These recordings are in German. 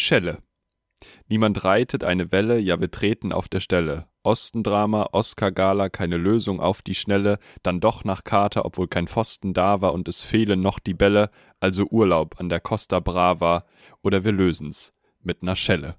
Schelle. Niemand reitet eine Welle, ja wir treten auf der Stelle. Ostendrama, Oscar-Gala, keine Lösung auf die Schnelle, dann doch nach Kater, obwohl kein Pfosten da war und es fehlen noch die Bälle, also Urlaub an der Costa Brava oder wir lösen's mit ner Schelle.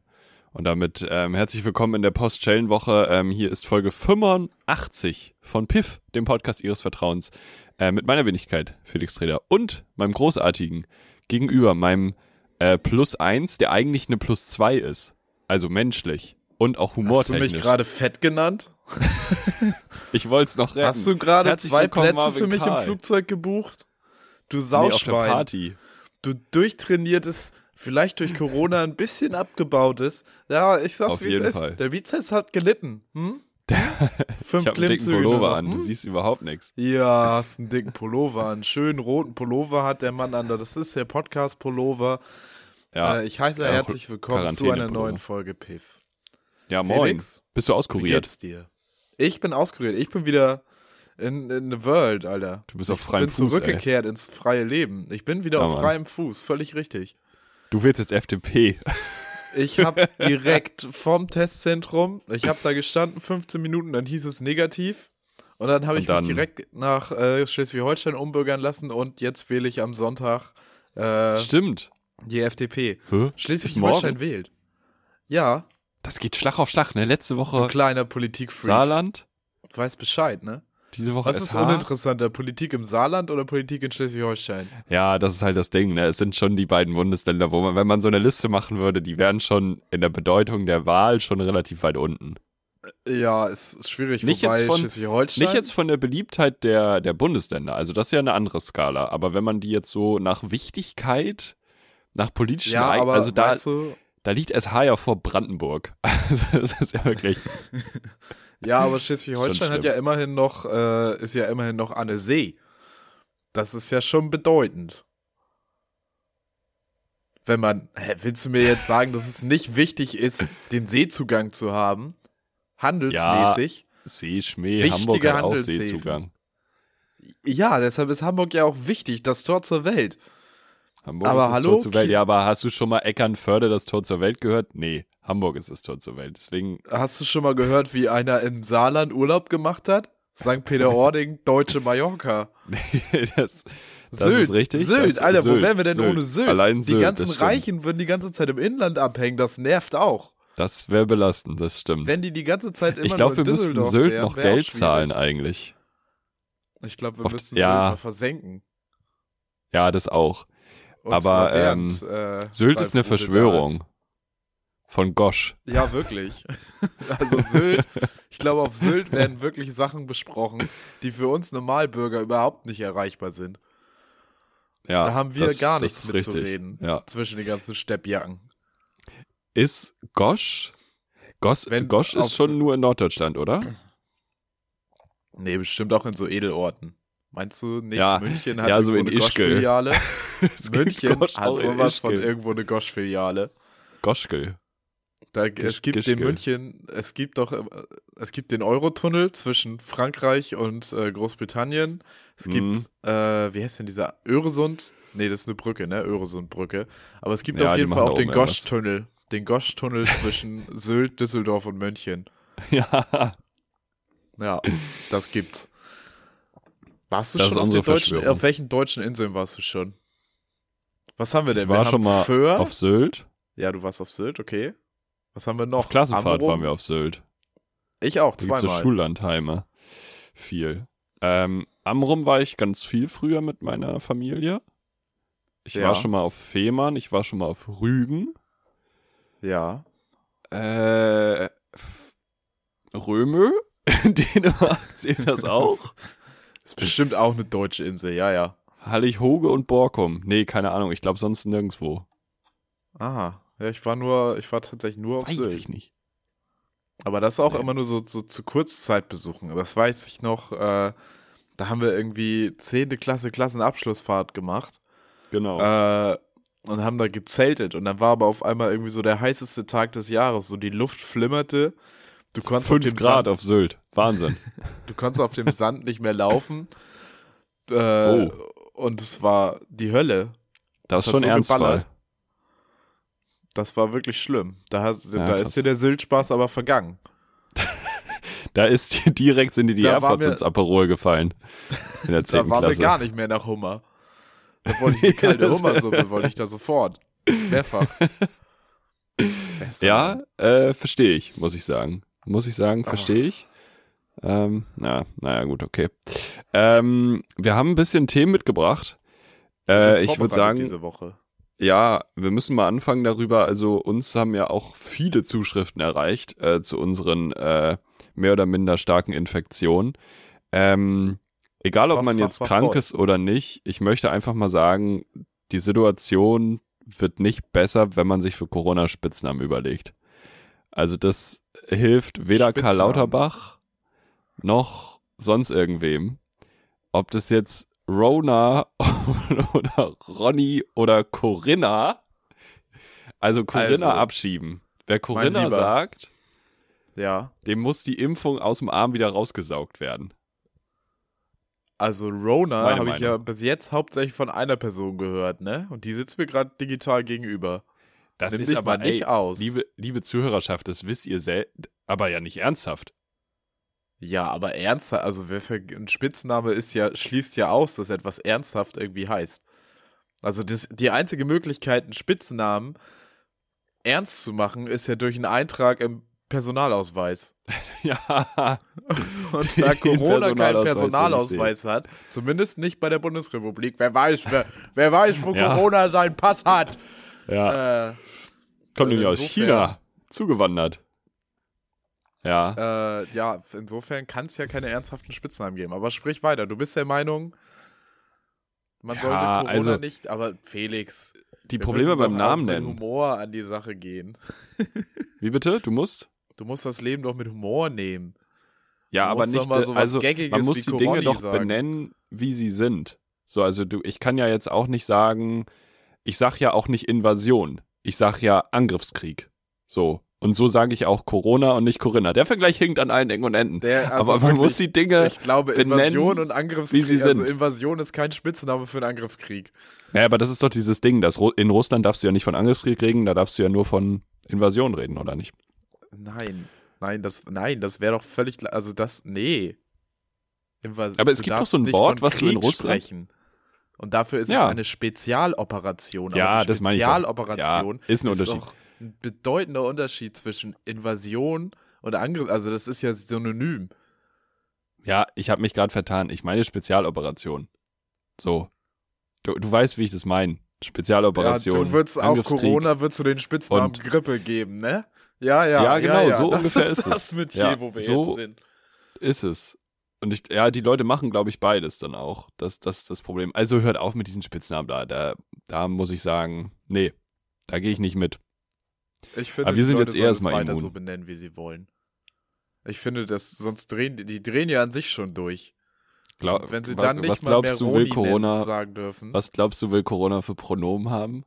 Und damit ähm, herzlich willkommen in der Post-Schellen-Woche. Ähm, hier ist Folge 85 von Piff, dem Podcast Ihres Vertrauens, äh, mit meiner Wenigkeit, Felix Treder, und meinem großartigen Gegenüber, meinem äh, Plus 1, der eigentlich eine Plus 2 ist. Also menschlich und auch humortechnisch. Hast du mich gerade fett genannt? ich wollte es noch retten. Hast du gerade zwei Plätze Marvin für mich Karl. im Flugzeug gebucht? Du Nee, auf der Sauschwein. Party. du durchtrainiertes, vielleicht durch Corona ein bisschen abgebautes. Ja, ich sag's wie es jeden ist. Fall. Der Bizeps hat gelitten. Hm? Fünf Ich habe einen dicken Pullover an. Du hm? siehst überhaupt nichts. Ja, hast einen dicken Pullover an. Schönen roten Pullover hat der Mann an. Das ist der Podcast-Pullover. Ja, Äh, ich heiße Ja, herzlich willkommen zu einer neuen Folge Piff. ja moin. Felix, Bist du Wie auskuriert? geht's dir? Ich bin auskuriert. Ich bin wieder in, in the world, Alter. Du bist auf ich freiem bin Fuß, zurückgekehrt ins freie Leben. Ich bin wieder Ja, auf Mann. freiem Fuß, völlig richtig. Du willst jetzt FDP. Ich habe direkt vom Testzentrum, ich habe da gestanden, 15 Minuten, dann hieß es negativ. Und dann habe ich dann- mich direkt nach äh, Schleswig-Holstein umbürgern lassen und jetzt wähle ich am Sonntag äh, Stimmt. Die FDP. Ist Schleswig-Holstein wählt. Ja, Das geht Schlag auf Schlag, ne? Letzte du Woche kleiner Politikfreak. Saarland, Weiß Bescheid, ne? diese Woche Was ist SH. uninteressanter, Politik im Saarland oder Politik in Schleswig-Holstein? Ja, das ist halt das Ding, ne? Es sind schon die beiden Bundesländer, wo man, wenn man so eine Liste machen würde, die wären schon in der Bedeutung der Wahl schon relativ weit unten. Ja, ist ist schwierig, Nicht wobei jetzt von- Schleswig-Holstein. Nicht jetzt von der Beliebtheit der, der Bundesländer, also das ist ja eine andere Skala, aber wenn man die jetzt so nach Wichtigkeit, nach politischen ja, Ereign- aber also da, weißt du, da liegt SH ja vor Brandenburg. Also das ist ja wirklich, ja, aber Schleswig-Holstein hat ja immerhin noch, äh, ist ja immerhin noch an der See. Das ist ja schon bedeutend. Wenn man, hä, willst du mir jetzt sagen, dass es nicht wichtig ist, den Seezugang zu haben? Handelsmäßig? See, Schmäh, Wichtige Hamburg hat auch. Seezugang. Ja. deshalb ist Hamburg ja auch wichtig, das Tor zur Welt. Hamburg Aber ist das hallo, Tor zur Welt. Ja, aber hast du schon mal Eckernförde das Tor zur Welt gehört? Nee, Hamburg ist das Tor zur Welt. Deswegen, Hast du schon mal gehört, wie einer im Saarland Urlaub gemacht hat? St. Peter-Ording, deutsche Mallorca. nee, das, das Sylt, ist richtig. Sylt, das, Alter, wo wären wir denn ohne Sylt? Allein die Sylt, ganzen das stimmt. Reichen würden die ganze Zeit im Inland abhängen, das nervt auch. Das wäre belastend, das stimmt. Wenn die die ganze Zeit immer ich glaube, wir müssten Sylt wären, noch Geld zahlen eigentlich. Ich glaube, wir Auf- müssten ja. Sylt mal versenken. Ja, das auch. Und Aber, während, äh, Sylt ist eine Verschwörung. Von Gosch. Ja, wirklich. Also Sylt, ich glaube, auf Sylt werden wirklich Sachen besprochen, die für uns Normalbürger überhaupt nicht erreichbar sind. Ja, Da haben wir das, gar nichts ist richtig. mitzureden. Ja. Zwischen den ganzen Steppjacken. Ist Gosch? Gosch, Wenn Gosch ist schon nur in Norddeutschland, oder? Nee, bestimmt auch in so Edelorten. Meinst du nicht? Ja, München hat ja, so irgendwo in eine. Gosch-Filiale. München Gosch hat in sowas von irgendwo eine Gosch-Filiale. Goschkel. Da, Gisch- es gibt Gischgl. in München, es gibt doch, es gibt den Eurotunnel zwischen Frankreich und äh, Großbritannien. Es Mhm. gibt, äh, wie heißt denn dieser Öresund? Nee, das ist eine Brücke, ne? Öresundbrücke. Aber es gibt Ja, auf jeden Fall auch den. Gosch-Tunnel. Den Gosch-Tunnel zwischen Sylt, Düsseldorf und München. Ja. Ja, das gibt's. Warst du Das schon auf, den deutschen, auf welchen deutschen Inseln warst du schon? Was haben wir denn? Ich war wir schon mal Föhr. auf Sylt. ja, du warst auf Sylt, okay. Was haben wir noch? Auf Klassenfahrt Amrum. waren wir auf Sylt. Ich auch, Da gibt's so zweimal. Schullandheime. Viel. Ähm, Amrum war ich ganz viel früher mit meiner Familie. Ich Ja. war schon mal auf Fehmarn, ich war schon mal auf Rügen. ja. Äh, Römö? Dänemark zählt das auch? Ist bestimmt auch eine deutsche Insel, ja, ja. Hallig-Hoge und Borkum. Nee, keine Ahnung. Ich glaube sonst nirgendwo. Aha. Ja, ich war nur, ich war tatsächlich nur auf Weiß Sylt. ich nicht. Aber das auch Nee. immer nur so, so zu Kurzzeitbesuchen. Das weiß ich noch, äh, da haben wir irgendwie 10. Klasse Klassenabschlussfahrt gemacht. Genau. Äh, und haben da gezeltet. Und dann war aber auf einmal irgendwie so der heißeste Tag des Jahres. So die Luft flimmerte. Du konntest, auf 5 dem Grad Sand, auf Sylt. Wahnsinn. du konntest auf dem Sand nicht mehr laufen. Äh, Oh. Und es war die Hölle. Das, Das ist schon so ernstfall. geballert. Das war wirklich schlimm. Da, hat, Ja, da ist dir der Syltspaß aber vergangen. Da ist dir direkt sind dir die Da AirPods ins Aperol gefallen. In der Da 10. war mir Klasse. gar nicht mehr nach Hummer. Da wollte ich die kalte Hummersuppe, wollte ich da sofort. Mehrfach. Ja, äh, verstehe ich, muss ich sagen. Muss ich sagen, verstehe ich. Ähm, na, naja, gut, okay. Ähm, wir haben ein bisschen Themen mitgebracht. Äh, ich würde sagen, Diese Woche. ja, wir müssen mal anfangen darüber. Also uns haben ja auch viele Zuschriften erreicht äh, zu unseren äh, mehr oder minder starken Infektionen. Ähm, egal, ob man Postfach jetzt war krank ist oder nicht, ich möchte einfach mal sagen, die Situation wird nicht besser, wenn man sich für Corona Spitznamen überlegt. Also das hilft weder Karl Spitznamen. Lauterbach noch sonst irgendwem. Ob das jetzt Rona oder Ronny oder Corinna. Also Corinna Also, abschieben. Wer Corinna sagt, Ja. dem muss die Impfung aus dem Arm wieder rausgesaugt werden. Also Rona habe ich ja bis jetzt hauptsächlich von einer Person gehört, ne? Und die sitzt mir gerade digital gegenüber. Das Nimm ist aber nicht ey, aus. Liebe, liebe Zuhörerschaft, das wisst ihr selbst, aber ja nicht ernsthaft. Ja, aber ernsthaft, also wer für ein Spitzname ist ja, schließt ja aus, dass etwas ernsthaft irgendwie heißt. Also das, die einzige Möglichkeit, einen Spitznamen ernst zu machen, ist ja durch einen Eintrag im Personalausweis. Ja, Und da Corona keinen Personalausweis hat, zumindest nicht bei der Bundesrepublik, wer weiß, wer, wer weiß, wo Ja. Corona seinen Pass hat. Ja. Äh, Kommt nämlich aus China zugewandert. Ja. Äh, ja, insofern kann es ja keine ernsthaften Spitznamen geben. Aber sprich weiter. Du bist der Meinung, man Ja, sollte Corona also- nicht, aber Felix. Die Probleme beim Namen mit nennen. Humor an die Sache gehen. Wie bitte? Du musst? Du musst das Leben doch mit Humor nehmen. Ja, Du aber nicht, also Gaggiges man muss die Dinge doch sagen. benennen, wie sie sind. So, also du, ich kann ja jetzt auch nicht sagen, ich sag ja auch nicht Invasion. Ich sag ja Angriffskrieg. So. Und so sage ich auch Corona und nicht Corinna. Der Vergleich hinkt an allen Ecken und Enden. Der, also aber man wirklich, muss die Dinge, Ich glaube, benennen, Invasion und Angriffskrieg. wie sie Also sind. Invasion ist kein Spitzname für einen Angriffskrieg. ja, aber das ist doch dieses Ding, dass in Russland darfst du ja nicht von Angriffskrieg reden, da darfst du ja nur von Invasion reden, oder nicht? Nein, nein, das, nein, das wäre doch völlig, klar- also das, nee. Invas Aber es gibt doch so ein Wort, was du in Russland- Sprechen. Und dafür ist Ja. es eine Spezialoperation. Ja, die das meine ich doch. Spezialoperation Ja, ist ein Unterschied. doch ein bedeutender Unterschied zwischen Invasion und Angriff. Also das ist ja synonym. Ja, ich habe mich gerade vertan. Ich meine Spezialoperation. So. Du, du weißt, wie ich das meine. Spezialoperation. Ja, du würdest auch. Corona, würdest du den Spitznamen Und- Grippe geben, ne? Ja, ja. Ja, genau, so das ungefähr ist ist das es. mit Ja, hier, wo wir so- jetzt sind. Ist es. Und ich, ja, die Leute machen, glaube ich, beides dann auch. Das, das ist das Problem. Also hört auf mit diesen Spitznamen da. Da, da muss ich sagen, nee, da gehe ich nicht mit. Ich finde, Aber wir sind Leute jetzt erstmal weiter immun. so benennen, wie sie wollen. Ich finde, das sonst drehen die, drehen ja an sich schon durch. Glaub, wenn sie was, dann nicht was mal mehr glaubst du, will Corona, sagen dürfen. was glaubst du, will Corona für Pronomen haben?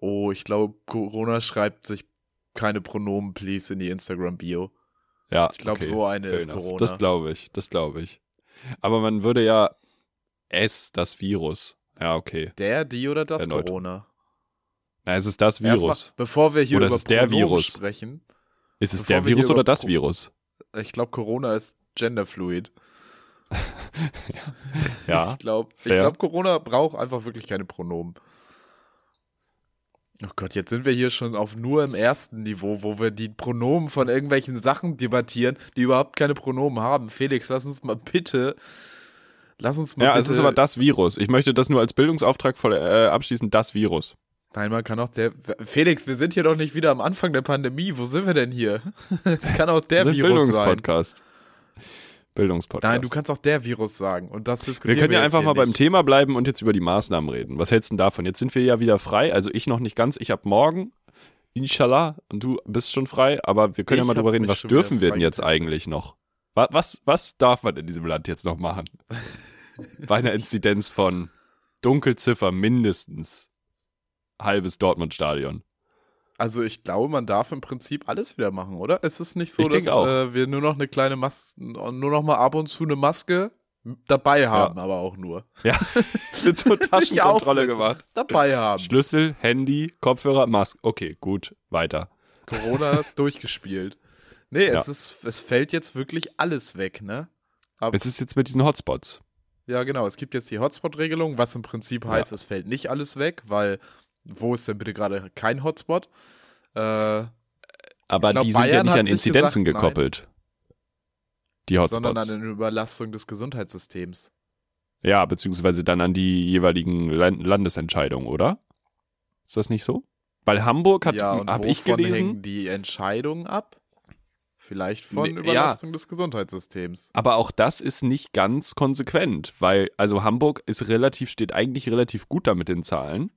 Oh, ich glaube, Corona schreibt sich keine Pronomen, please, in die Instagram-Bio. Ja, Ich glaub, okay, so eine ist enough. Corona. Das glaube ich, das glaube ich. Aber man würde ja es, das Virus. Ja, okay. Der, die oder das Erneut. Corona? Na, es ist das Erstmal, Virus. bevor wir hier Oder über ist der Virus. sprechen, Ist es der Virus oder das Pro- Virus? ich glaube, Corona ist genderfluid. Ja. Ich glaube, ich fair. glaub, Corona braucht einfach wirklich keine Pronomen. Oh Gott, jetzt sind wir hier schon auf nur im ersten Niveau, wo wir die Pronomen von irgendwelchen Sachen debattieren, die überhaupt keine Pronomen haben. Felix, lass uns mal bitte, lass uns mal Ja, bitte. es ist aber das Virus. Ich möchte das nur als Bildungsauftrag voll, äh, abschließen, das Virus. Nein, man kann auch der. Felix, wir sind hier doch nicht wieder am Anfang der Pandemie. Wo sind wir denn hier? Es kann auch der Virus sein. Bildungspodcast. Bildungspodcast. Nein, du kannst auch der Virus sagen. Und das wir diskutieren können ja einfach mal beim nicht. Thema bleiben und jetzt über die Maßnahmen reden. Was hältst du denn davon? Jetzt sind wir ja wieder frei. Also ich noch nicht ganz. Ich habe morgen, inshallah, und du bist schon frei. Aber wir können Ich ja mal drüber reden, was dürfen wir denn jetzt eigentlich noch? Was, was, was darf man in diesem Land jetzt noch machen? Bei einer Inzidenz von Dunkelziffer mindestens halbes Dortmund-Stadion. Also ich glaube, man darf im Prinzip alles wieder machen, oder? Es ist nicht so, Ich dass äh, wir nur noch eine kleine Maske, nur noch mal ab und zu eine Maske Dabei haben, aber auch nur. Ja, mit so Taschenkontrolle gemacht. Dabei haben. Schlüssel, Handy, Kopfhörer, Maske. Okay, gut, weiter. Corona durchgespielt. Nee, Ja. es ist, es fällt jetzt wirklich alles weg, ne? Aber, Es ist jetzt mit diesen Hotspots. ja, genau. Es gibt jetzt die Hotspot-Regelung, was im Prinzip heißt, es fällt nicht alles weg, weil wo ist denn bitte gerade kein Hotspot? Äh, Aber glaub, die sind ja Bayern nicht hat an Inzidenzen gesagt, nein. gekoppelt. Die sondern Hotspots. an eine Überlastung des Gesundheitssystems. Ja, beziehungsweise dann an die jeweiligen Lan- Landesentscheidungen, oder? Ist das nicht so? Weil Hamburg hat, ja, habe ich gelesen, hängen die Entscheidungen ab? Vielleicht von ja. Überlastung des Gesundheitssystems. aber auch das ist nicht ganz konsequent, weil also Hamburg ist relativ, steht eigentlich relativ gut da mit den Zahlen.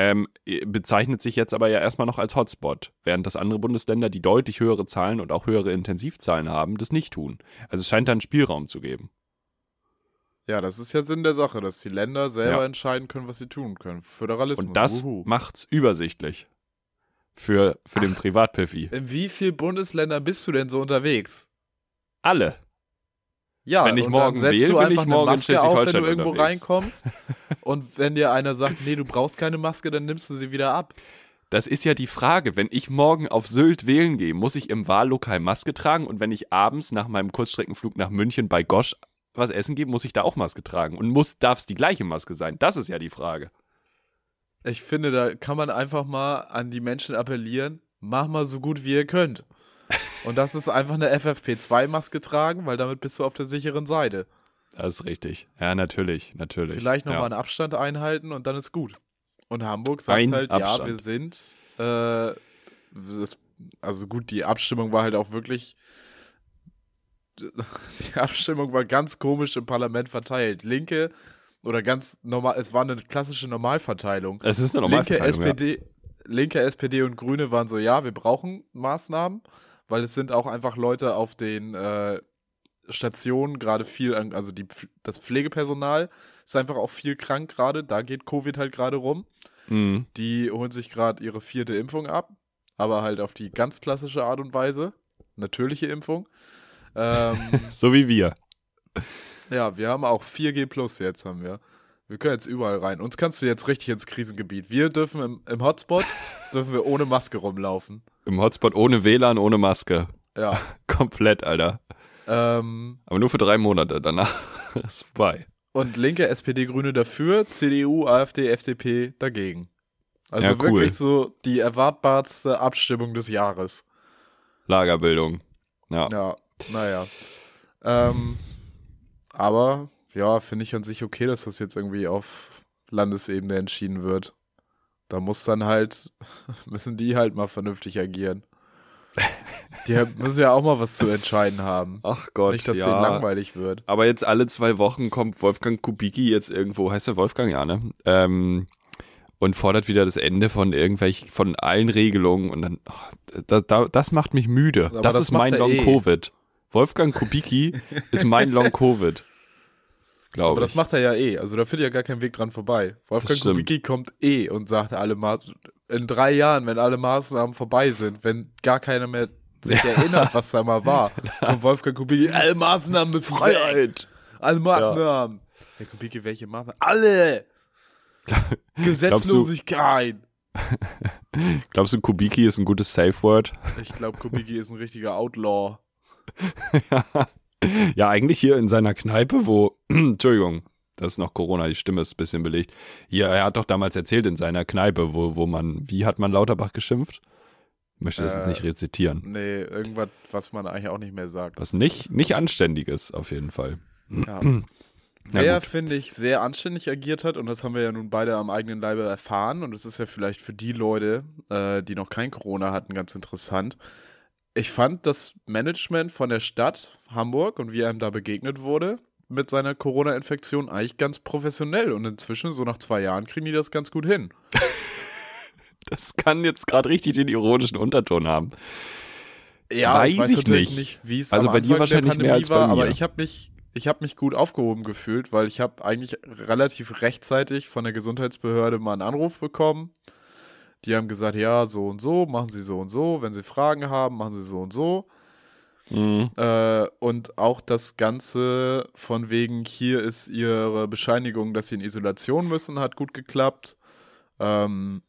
Ähm, bezeichnet sich jetzt aber ja erstmal noch als Hotspot, während das andere Bundesländer, die deutlich höhere Zahlen und auch höhere Intensivzahlen haben, das nicht tun. Also es scheint da einen Spielraum zu geben. Ja, das ist ja Sinn der Sache, dass die Länder selber Ja. entscheiden können, was sie tun können. Föderalismus. Und das wuhu. macht's übersichtlich für, für den Privatpiffi. In wie vielen Bundesländern bist du denn so unterwegs? Alle. Ja, Wenn ich morgen dann setzt wähle, du einfach ich morgen in eine Maske auf, wenn du irgendwo unterwegs. reinkommst. und wenn dir einer sagt, nee, du brauchst keine Maske, dann nimmst du sie wieder ab. Das ist ja die Frage. Wenn ich morgen auf Sylt wählen gehe, muss ich im Wahllokal Maske tragen und wenn ich abends nach meinem Kurzstreckenflug nach München bei Gosch was essen gehe, muss ich da auch Maske tragen. Und muss, darf es die gleiche Maske sein? Das ist ja die Frage. Ich finde, da kann man einfach mal an die Menschen appellieren, mach mal so gut wie ihr könnt. Und das ist einfach eine FFP2-Maske tragen, weil damit bist du auf der sicheren Seite. Das ist richtig. Ja, natürlich, natürlich. Vielleicht nochmal ja. einen Abstand einhalten und dann ist gut. Und Hamburg sagt Ein halt, ja, Abstand. wir sind, äh, das, also gut, die Abstimmung war halt auch wirklich, die Abstimmung war ganz komisch im Parlament verteilt. Linke oder ganz normal, es war eine klassische Normalverteilung. Es ist eine Linke Normalverteilung. ja. SPD, linke SPD und Grüne waren so, ja, wir brauchen Maßnahmen, weil es sind auch einfach Leute auf den äh, Stationen gerade viel, an, also die, das Pflegepersonal ist einfach auch viel krank gerade, da geht Covid halt gerade rum. Mhm. Die holen sich gerade ihre vierte Impfung ab, aber halt auf die ganz klassische Art und Weise, natürliche Impfung. Ähm, So wie wir. ja, wir haben auch 4G Plus jetzt haben wir. Wir können jetzt überall rein. Uns kannst du jetzt richtig ins Krisengebiet. Wir dürfen im, im Hotspot, dürfen wir ohne Maske rumlaufen. Im Hotspot ohne WLAN, ohne Maske. Ja. Komplett, Alter. Ähm, Aber nur für drei Monate. Danach ist vorbei. und linke SPD, Grüne dafür, CDU, AfD, FDP dagegen. Also Ja, cool. wirklich so die erwartbarste Abstimmung des Jahres. Lagerbildung. Ja. Ja, naja. Ähm, aber ja, finde ich an sich okay, dass das jetzt irgendwie auf Landesebene entschieden wird. Da muss dann halt, müssen die halt mal vernünftig agieren. Die müssen ja auch mal was zu entscheiden haben. Ach Gott, Nicht, dass ja. denen langweilig wird. Aber jetzt alle zwei Wochen kommt Wolfgang Kubicki jetzt irgendwo, heißt der Wolfgang, ja, ne? Ähm, und fordert wieder das Ende von irgendwelchen, von allen Regelungen und dann, ach, da, da, das macht mich müde. Das, das ist mein er eh. Long-Covid. Wolfgang Kubicki ist mein Long-Covid. Glaube Aber das ich. macht er ja eh. Also da führt ja gar kein Weg dran vorbei. Wolfgang. Kubicki kommt eh und sagt alle Ma in drei Jahren, wenn alle Maßnahmen vorbei sind, wenn gar keiner mehr sich erinnert, was da mal war, kommt Wolfgang Kubicki, alle Maßnahmen weg. Freiheit. Alle Maßnahmen. Herr Kubicki, welche Maßnahmen? Alle! Gesetzlosigkeit. Glaubst du, Kubicki ist ein gutes Safe-Word? Ich glaube, Kubicki ist ein richtiger Outlaw. ja, eigentlich hier in seiner Kneipe, wo, Entschuldigung, das ist noch Corona, die Stimme ist ein bisschen belegt. Hier, er hat doch damals erzählt in seiner Kneipe, wo, wo man, wie hat man Lauterbach geschimpft? Ich möchte das Äh, jetzt nicht rezitieren. Nee, irgendwas, was man eigentlich auch nicht mehr sagt. Was nicht, nicht anständig ist, auf jeden Fall. Ja. Wer, finde ich, sehr anständig agiert hat, und das haben wir ja nun beide am eigenen Leibe erfahren, und es ist ja vielleicht für die Leute, äh, die noch kein Corona hatten, ganz interessant. Ich fand das Management von der Stadt Hamburg und wie einem da begegnet wurde mit seiner Corona-Infektion eigentlich ganz professionell. Und inzwischen, so nach zwei Jahren, kriegen die das ganz gut hin. Das kann jetzt gerade richtig den ironischen Unterton haben. Ja, Weiß ich weiß ich nicht. nicht, wie es Also bei dir wahrscheinlich mehr als bei war, aber ich habe mich, ich habe mich gut aufgehoben gefühlt, weil ich habe eigentlich relativ rechtzeitig von der Gesundheitsbehörde mal einen Anruf bekommen. Die haben gesagt, ja, so und so, machen Sie so und so, wenn Sie Fragen haben, machen Sie so und so. Mhm. Äh, und auch das Ganze von wegen, hier ist ihre Bescheinigung, dass sie in Isolation müssen, hat gut geklappt. Ähm,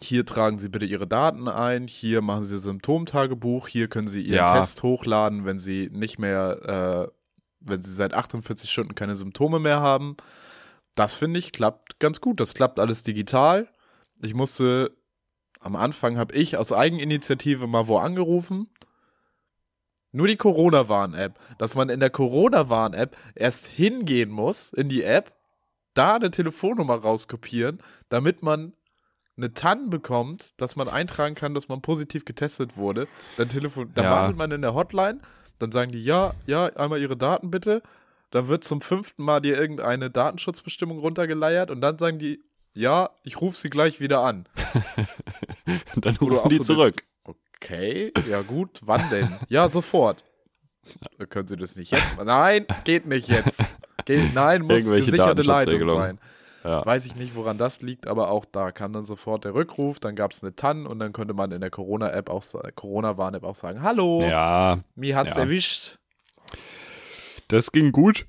hier tragen Sie bitte Ihre Daten ein, hier machen Sie Symptomtagebuch, hier können Sie Ihren Ja. Test hochladen, wenn Sie nicht mehr, äh, wenn Sie seit 48 Stunden keine Symptome mehr haben. Das finde ich klappt ganz gut. Das klappt alles digital. Ich musste, am Anfang habe ich aus Eigeninitiative mal wo angerufen. Nur die Corona-Warn-App. Dass man in der Corona-Warn-App erst hingehen muss in die App, da eine Telefonnummer rauskopieren, damit man eine TAN bekommt, dass man eintragen kann, dass man positiv getestet wurde. Dann telefon dann Ja. wartet man in der Hotline, dann sagen die, ja, ja, einmal ihre Daten bitte. Dann wird zum fünften Mal dir irgendeine Datenschutzbestimmung runtergeleiert und dann sagen die, ja, ich rufe sie gleich wieder an. Und dann rufen die so zurück. bist, Okay, ja gut, wann denn? ja, sofort. Können Sie das nicht jetzt? Nein, geht nicht jetzt. Geht, nein, muss gesicherte Leitung sein. Ja. Weiß ich nicht, woran das liegt, aber auch da kam dann sofort der Rückruf, dann gab es eine TAN und dann konnte man in der Corona-App auch Corona-Warn-App auch sagen, hallo, ja, mir hat's ja. erwischt. das ging gut.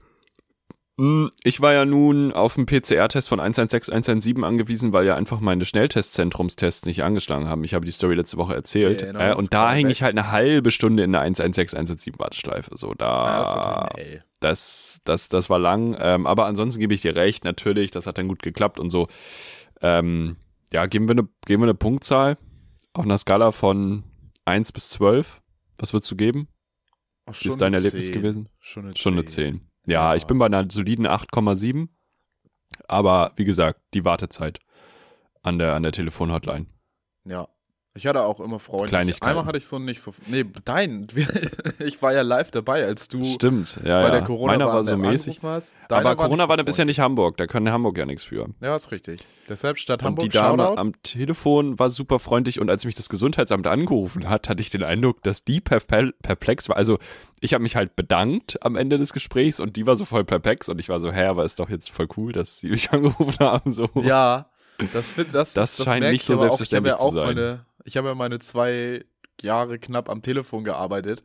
Hm, Ich war ja nun auf einen PCR-Test von 116, 117 angewiesen, weil ja einfach meine Schnelltestzentrumstests nicht angeschlagen haben. Ich habe die Story letzte Woche erzählt. Erinnern Äh, uns und da weg. ich halt eine halbe Stunde in der 116, 117 Warteschleife. So, da, das, natürlich- ey. das, das, das war lang. Ähm, aber ansonsten gebe ich dir recht, natürlich, das hat dann gut geklappt und so. Ähm, ja, geben wir, eine, geben wir eine Punktzahl auf einer Skala von 1 bis 12. Was würdest du geben? Ach, Wie ist dein Erlebnis 10. gewesen? Schon eine Schon eine 10. 10. Ja, ich bin bei einer soliden 8,7. Aber wie gesagt, die Wartezeit an der, an der Telefonhotline. Ja. Ich hatte auch immer Freunde. Einmal hatte ich so nicht so. Nee, dein. ich war ja live dabei, als du Stimmt, ja, bei ja. der corona Meiner war so mäßig. Aber Corona war bis ja nicht Hamburg, da kann Hamburg ja nichts für. Ja, ist richtig. Deshalb statt Hamburg und die Dame Shoutout. am Telefon war super freundlich und als mich das Gesundheitsamt angerufen hat, hatte ich den Eindruck, dass die perpl- perplex war. Also ich habe mich halt bedankt am Ende des Gesprächs und die war so voll perplex und ich war so, hä, aber ist doch jetzt voll cool, dass sie mich angerufen haben. So. Ja, das, find, das, Das scheint merk nicht ich so auch. selbstverständlich ich habe zu auch sein. Meine, ich habe ja meine zwei Jahre knapp am Telefon gearbeitet.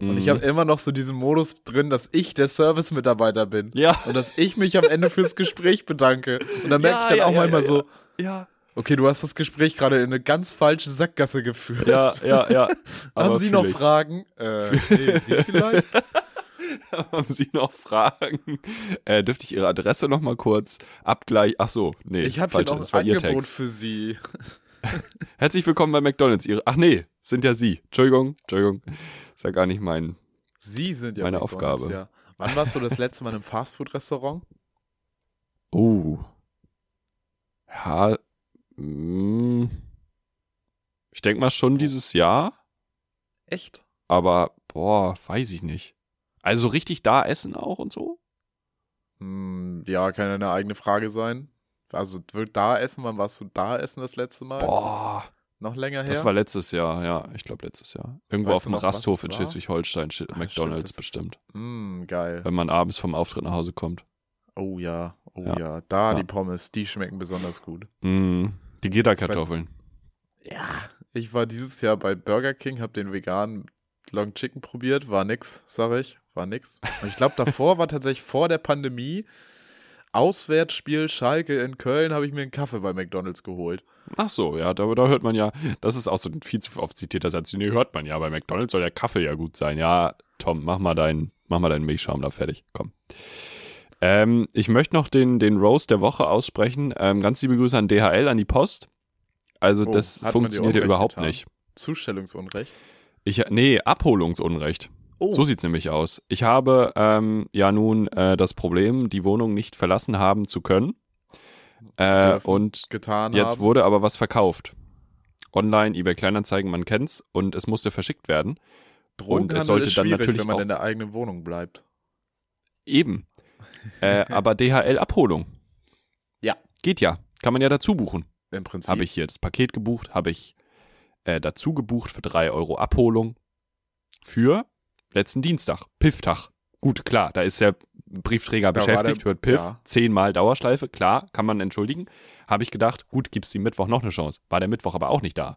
Und Mhm. ich habe immer noch so diesen Modus drin, dass ich der Service-Mitarbeiter bin. Ja. Und dass ich mich am Ende fürs Gespräch bedanke. Und dann merke Ja, ich dann ja, auch ja, manchmal so, ja, okay, du hast das Gespräch gerade in eine ganz falsche Sackgasse geführt. ja, ja, ja. Haben Sie noch ich. Fragen? Äh, nee, Sie vielleicht? Haben Sie noch Fragen? Äh, dürfte ich Ihre Adresse noch mal kurz abgleichen? Ach so, nee, Ich habe hier noch ein Angebot für Sie. Herzlich willkommen bei McDonald's. Ihre, ach nee, sind ja Sie. Entschuldigung, Entschuldigung. Ist ja gar nicht mein. Sie sind ja Meine McDonald's, Aufgabe. Ja. Wann warst du das letzte Mal in einem Fastfood-Restaurant? Oh. Ja, mh, ich denke mal schon dieses Jahr, Echt? aber boah, weiß ich nicht. Also richtig da essen auch und so? Hm, ja, kann ja eine eigene Frage sein. Also wird da essen, wann warst du da essen das letzte Mal? Boah, Noch länger her? das war letztes Jahr, ja, ich glaube letztes Jahr. Irgendwo Weißt auf dem noch, Rasthof in? Schleswig-Holstein, Sch- Ah, McDonald's stimmt, das ist- bestimmt. Mm, geil. Wenn man abends vom Auftritt nach Hause kommt. Oh ja, oh Ja. ja. Da Ja. die Pommes, die schmecken besonders gut. Mm, die Gitterkartoffeln. Ja. Ich war dieses Jahr bei Burger King, hab den veganen Long Chicken probiert, war nix, sag ich, war nix. Und ich glaube, davor war tatsächlich vor der Pandemie Auswärtsspiel Schalke in Köln, habe ich mir einen Kaffee bei McDonald's geholt. Ach so, ja, da, da hört man ja, das ist auch so ein viel zu oft zitierter Satz. Nee, hört man ja, bei McDonalds soll der Kaffee ja gut sein. Ja, Tom, mach mal deinen, mach mal deinen Milchschaum da fertig. Komm. Ähm, ich möchte noch den, den Roast der Woche aussprechen. Ähm, ganz liebe Grüße an DHL, an die Post. Also, Oh, das funktioniert ja überhaupt getan? nicht. Zustellungsunrecht. Ich, nee, Abholungsunrecht. Oh, So sieht's nämlich aus. Ich habe ähm, ja nun äh, das Problem, die Wohnung nicht verlassen haben zu können. Äh, und getan Jetzt haben. wurde aber was verkauft. Online, eBay Kleinanzeigen, man kennt's und es musste verschickt werden. Drogenhandel es sollte ist dann natürlich wenn man in der eigenen Wohnung bleibt. Eben. äh, aber DHL Abholung. Ja. Geht ja. Kann man ja dazu buchen. Im Prinzip. Habe ich hier das Paket gebucht, habe ich äh, dazu gebucht für 3 Euro Abholung für letzten Dienstag, Pifftag. Gut, klar, da ist der Briefträger Da beschäftigt, der- hört Piff, ja. zehnmal Dauerschleife, klar, kann man entschuldigen. Habe ich gedacht, gut, gibt's die Mittwoch noch eine Chance. War der Mittwoch aber auch nicht da.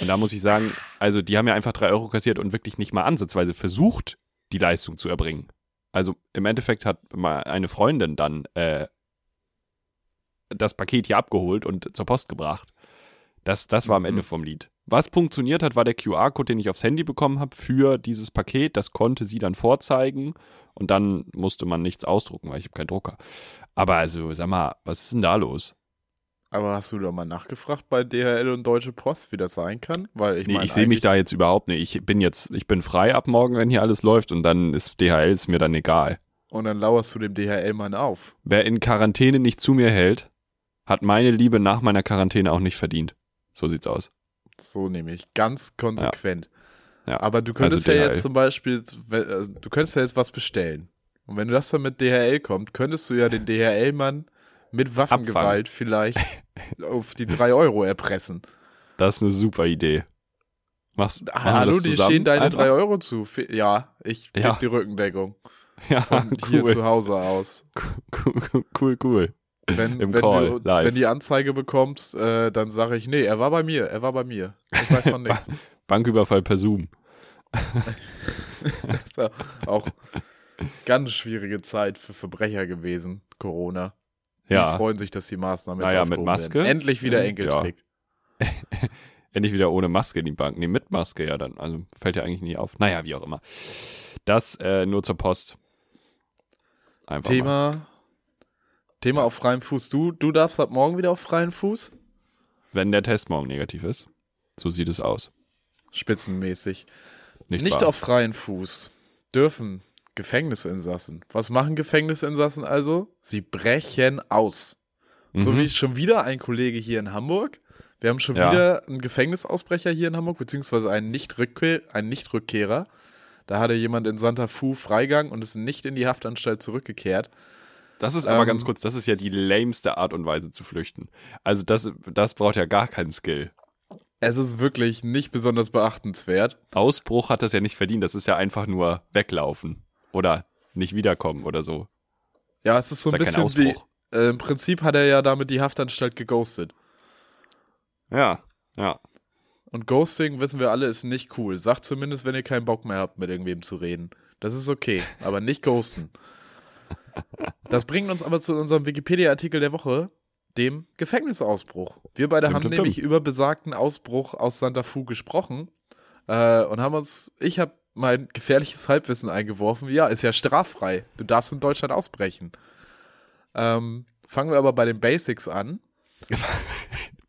Und da muss ich sagen, also die haben ja einfach drei Euro kassiert und wirklich nicht mal ansatzweise versucht, die Leistung zu erbringen. Also im Endeffekt hat mal eine Freundin dann äh, das Paket hier abgeholt und zur Post gebracht. Das, das war am Mhm. Ende vom Lied. Was funktioniert hat, war der QR-Code, den ich aufs Handy bekommen habe für dieses Paket. Das konnte sie dann vorzeigen und dann musste man nichts ausdrucken, weil ich habe keinen Drucker. Aber also, sag mal, was ist denn da los? Aber hast du da mal nachgefragt bei DHL und Deutsche Post, wie das sein kann? Weil ich nee, ich sehe mich da jetzt überhaupt nicht. Ich bin jetzt, ich bin frei ab morgen, wenn hier alles läuft und dann ist DHL ist mir dann egal. Und dann lauerst du dem DHL-Mann auf. Wer in Quarantäne nicht zu mir hält, hat meine Liebe nach meiner Quarantäne auch nicht verdient. So sieht's aus. So nehme ich. Ganz konsequent. Ja. Aber du könntest Also ja jetzt zum Beispiel, äh, du könntest ja jetzt was bestellen. Und wenn du das dann mit DHL kommt, könntest du ja den DHL-Mann mit Waffengewalt vielleicht auf die drei Euro erpressen. Das ist eine super Idee. Machst, wir Hallo, die stehen deine einfach? drei Euro zu. Ja, ich Ja. gebe die Rückendeckung. Ja, Von hier cool. zu Hause aus. cool, cool, cool. Wenn, Im wenn, Call, du, live. wenn die Anzeige bekommst, äh, dann sage ich, nee, er war bei mir, er war bei mir. Ich weiß von nichts. Banküberfall per Zoom. Das ist ja auch ganz schwierige Zeit für Verbrecher gewesen, Corona. Die Ja, freuen sich, dass die Maßnahmen jetzt Naja, mit Maske. Werden. Endlich wieder Ja. Enkeltrick. endlich wieder ohne Maske in die Bank. Nee, mit Maske ja dann. Also fällt ja eigentlich nie auf. Naja, wie auch immer. Das äh, nur zur Post. Einfach mal. Thema, auf freiem Fuß. Du, du darfst ab morgen wieder auf freien Fuß? Wenn der Test morgen negativ ist. So sieht es aus. Spitzenmäßig. Nicht, Nicht auf freien Fuß dürfen Gefängnisinsassen. Was machen Gefängnisinsassen also? Sie brechen aus. So Mhm. wie schon wieder ein Kollege hier in Hamburg. Wir haben schon Ja. wieder einen Gefängnisausbrecher hier in Hamburg, beziehungsweise einen Nicht-Rückkehr, einen Nicht-Rückkehrer. Da hatte jemand in Santa Fu Freigang und ist nicht in die Haftanstalt zurückgekehrt. Das ist aber Ähm, ganz kurz, das ist ja die lameste Art und Weise zu flüchten. Also das, das braucht ja gar keinen Skill. Es ist wirklich nicht besonders beachtenswert. Ausbruch hat das ja nicht verdient, das ist ja einfach nur weglaufen. Oder nicht wiederkommen oder so. Ja, es ist so ist ein kein bisschen wie. Ausbruch. Äh, Im Prinzip hat er ja damit die Haftanstalt geghostet. Ja, ja. Und Ghosting, wissen wir alle, ist nicht cool. Sagt zumindest, wenn ihr keinen Bock mehr habt, mit irgendwem zu reden. Das ist okay, aber nicht ghosten. Das bringt uns aber zu unserem Wikipedia-Artikel der Woche, dem Gefängnisausbruch. Wir beide Dum, haben dum. nämlich über besagten Ausbruch aus Santa Fu gesprochen äh, und haben uns, ich habe mein gefährliches Halbwissen eingeworfen. Ja, ist ja straffrei. Du darfst in Deutschland ausbrechen. Ähm, fangen wir aber bei den Basics an.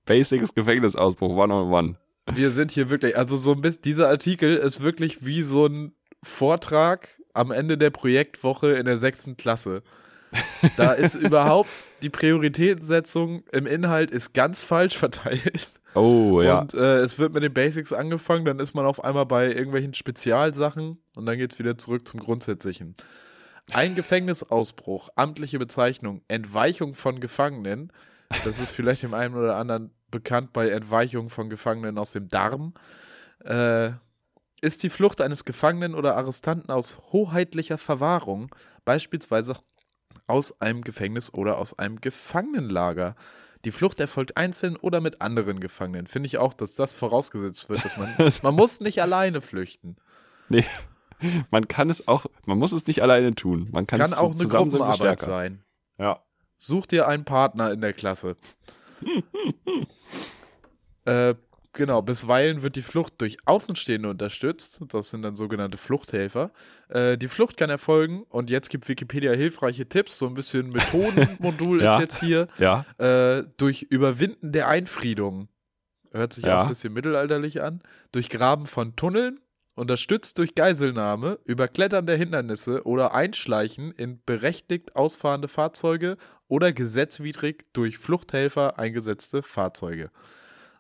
Basics Gefängnisausbruch, one on one. Wir sind hier wirklich, also so ein bisschen, dieser Artikel ist wirklich wie so ein Vortrag am Ende der Projektwoche in der sechsten Klasse. Da ist überhaupt die Prioritätensetzung im Inhalt ist ganz falsch verteilt. Oh, ja. Und äh, es wird mit den Basics angefangen, dann ist man auf einmal bei irgendwelchen Spezialsachen und dann geht es wieder zurück zum Grundsätzlichen. Ein Gefängnisausbruch, amtliche Bezeichnung, Entweichung von Gefangenen. Das ist vielleicht dem einen oder anderen bekannt bei Entweichung von Gefangenen aus dem Darm. Äh, ist die Flucht eines Gefangenen oder Arrestanten aus hoheitlicher Verwahrung, beispielsweise aus einem Gefängnis oder aus einem Gefangenenlager. Die Flucht erfolgt einzeln oder mit anderen Gefangenen. Finde ich auch, dass das vorausgesetzt wird, dass man, man muss nicht alleine flüchten. Nee. Man kann es auch, man muss es nicht alleine tun. Man kann, Kann es auch eine Gruppenarbeit sein. Ja. Such dir einen Partner in der Klasse. äh, genau, bisweilen wird die Flucht durch Außenstehende unterstützt. Das sind dann sogenannte Fluchthelfer. Äh, die Flucht kann erfolgen und jetzt gibt Wikipedia hilfreiche Tipps. So ein bisschen Methodenmodul Ja. ist jetzt hier. Ja. Äh, durch Überwinden der Einfriedung. Hört sich Ja. auch ein bisschen mittelalterlich an. Durch Graben von Tunneln, unterstützt durch Geiselnahme, Überklettern der Hindernisse oder Einschleichen in berechtigt ausfahrende Fahrzeuge oder gesetzwidrig durch Fluchthelfer eingesetzte Fahrzeuge.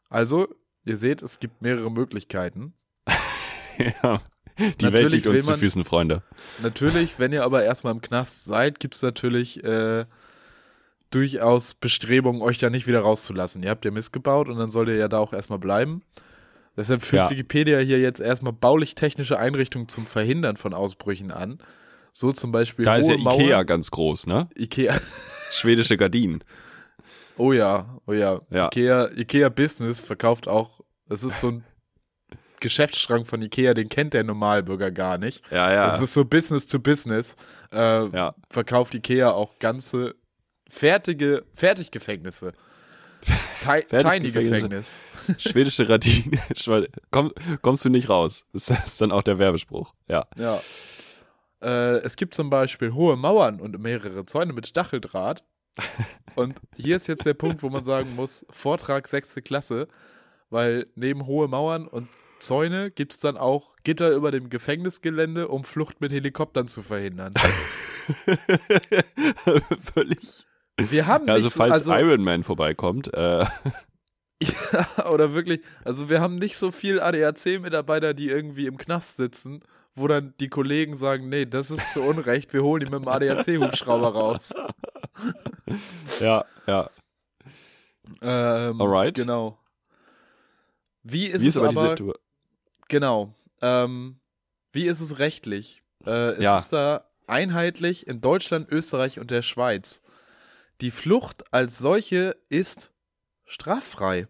Also, ihr seht, es gibt mehrere Möglichkeiten. ja. Die Welt Natürlich liegt will uns zu man- Füßen, Freunde. Natürlich, wenn ihr aber erstmal im Knast seid, gibt es natürlich äh, durchaus Bestrebungen, euch da nicht wieder rauszulassen. Ihr habt ja Mist gebaut und dann sollt ihr ja da auch erstmal bleiben. Deshalb führt Ja. Wikipedia hier jetzt erstmal baulich-technische Einrichtungen zum Verhindern von Ausbrüchen an. So zum Beispiel Da ist ja Mauern. Ikea ganz groß, ne? Ikea. Schwedische Gardinen. Oh ja, oh ja. Ja. Ikea, Ikea Business verkauft auch, das ist so ein Geschäftsschrank von Ikea, den kennt der Normalbürger gar nicht. Ja, ja. Das ist so Business to Business. Äh, Ja. Verkauft Ikea auch ganze fertige Fertiggefängnisse. Ti- Tiny. Gefängnis. Schwedische Radine. Komm, kommst du nicht raus. Das ist dann auch der Werbespruch. Ja. Ja. Äh, es gibt zum Beispiel hohe Mauern und mehrere Zäune mit Stacheldraht. Und hier ist jetzt der Punkt, wo man sagen muss, Vortrag sechste Klasse, weil neben hohe Mauern und Zäune gibt es dann auch Gitter über dem Gefängnisgelände, um Flucht mit Helikoptern zu verhindern. Völlig. Wir haben Ja, also nicht so, falls also, Iron Man vorbeikommt, äh, oder wirklich, also wir haben nicht so viel ADAC-Mitarbeiter, die irgendwie im Knast sitzen, wo dann die Kollegen sagen, nee, das ist zu Unrecht, wir holen ihn mit dem ADAC-Hubschrauber raus. ja, ja. Ähm, Alright. Genau. Wie ist, Wie ist es aber aber, diese Tour? genau, ähm, wie ist es rechtlich? Äh, es Ja. ist da einheitlich in Deutschland, Österreich und der Schweiz. Die Flucht als solche ist straffrei.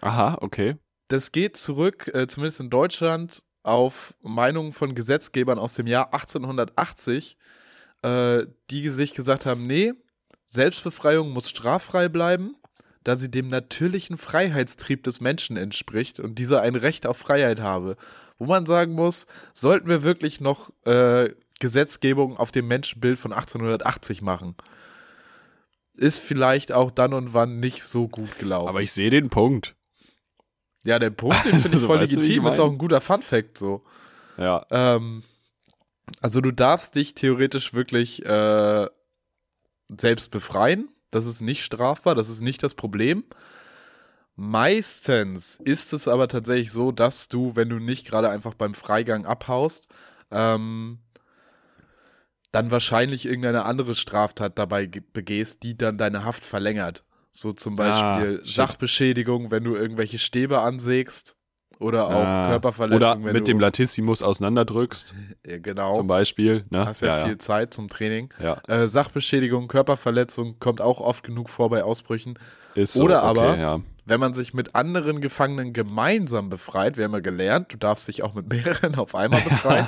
Aha, okay. Das geht zurück, äh, zumindest in Deutschland, auf Meinungen von Gesetzgebern aus dem Jahr 1880, äh, die sich gesagt haben, nee, Selbstbefreiung muss straffrei bleiben, da sie dem natürlichen Freiheitstrieb des Menschen entspricht und dieser ein Recht auf Freiheit habe. Wo man sagen muss, sollten wir wirklich noch äh, Gesetzgebung auf dem Menschenbild von 1880 machen? Ist vielleicht auch dann und wann nicht so gut gelaufen. Aber ich sehe den Punkt. Ja, der Punkt, den finde ich Also, voll weißt du, wie ich legitim, ist auch ein guter Fun-Fact so. Ja. Ähm, also du darfst dich theoretisch wirklich äh, selbst befreien. Das ist nicht strafbar, das ist nicht das Problem. Meistens ist es aber tatsächlich so, dass du, wenn du nicht gerade einfach beim Freigang abhaust, ähm, dann wahrscheinlich irgendeine andere Straftat dabei ge- begehst, die dann deine Haft verlängert. So zum Beispiel Ah. Sachbeschädigung, wenn du irgendwelche Stäbe ansägst oder auch Ah, Körperverletzung, Oder mit dem Latissimus auseinanderdrückst, ja, genau. zum Beispiel. Ne? Hast ja, ja, viel Zeit zum Training. ja. Äh, Sachbeschädigung, Körperverletzung kommt auch oft genug vor bei Ausbrüchen. Ist so, Oder okay, aber- ja. Wenn man sich mit anderen Gefangenen gemeinsam befreit, wir haben ja gelernt, du darfst dich auch mit mehreren auf einmal befreien,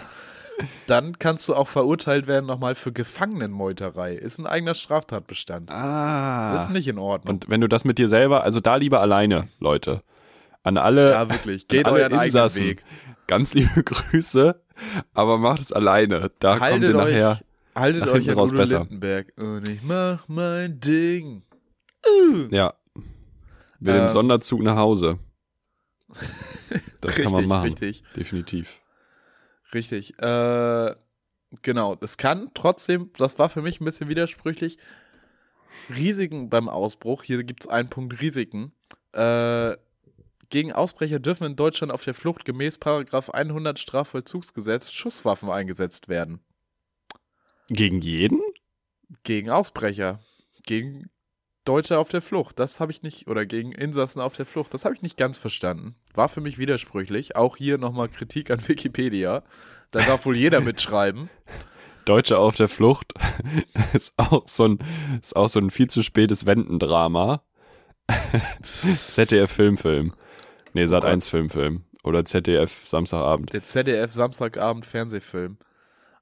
dann kannst du auch verurteilt werden nochmal für Gefangenenmeuterei. Ist ein eigener Straftatbestand. Ah. Das ist nicht in Ordnung. Und wenn du das mit dir selber, also da lieber alleine, Leute. An alle, ja, wirklich. Geht euren eigenen Insassen. Weg. ganz liebe Grüße, aber macht es alleine. Da kommt Haltet ihr euch, nachher. haltet nach euch an raus Udo besser. Lindenberg. Und ich mach mein Ding. Ja. Mit dem Ähm. Sonderzug nach Hause. Das kann man Richtig, machen. Richtig. Definitiv. Richtig. Äh, genau. Es kann trotzdem, das war für mich ein bisschen widersprüchlich, Risiken beim Ausbruch. Hier gibt es einen Punkt Risiken. Äh, gegen Ausbrecher dürfen in Deutschland auf der Flucht gemäß Paragraph 100 Strafvollzugsgesetz Schusswaffen eingesetzt werden. Gegen jeden? Gegen Ausbrecher. Gegen Deutsche auf der Flucht. Das habe ich nicht, oder gegen Insassen auf der Flucht. Das habe ich nicht ganz verstanden. War für mich widersprüchlich. Auch hier nochmal Kritik an Wikipedia. Da darf wohl jeder mitschreiben. Deutsche auf der Flucht ist auch so ein, ist auch so ein viel zu spätes Wendendrama. ZDF Filmfilm. Nee, Sat 1 Filmfilm. Oder ZDF Samstagabend. Der ZDF Samstagabend Fernsehfilm.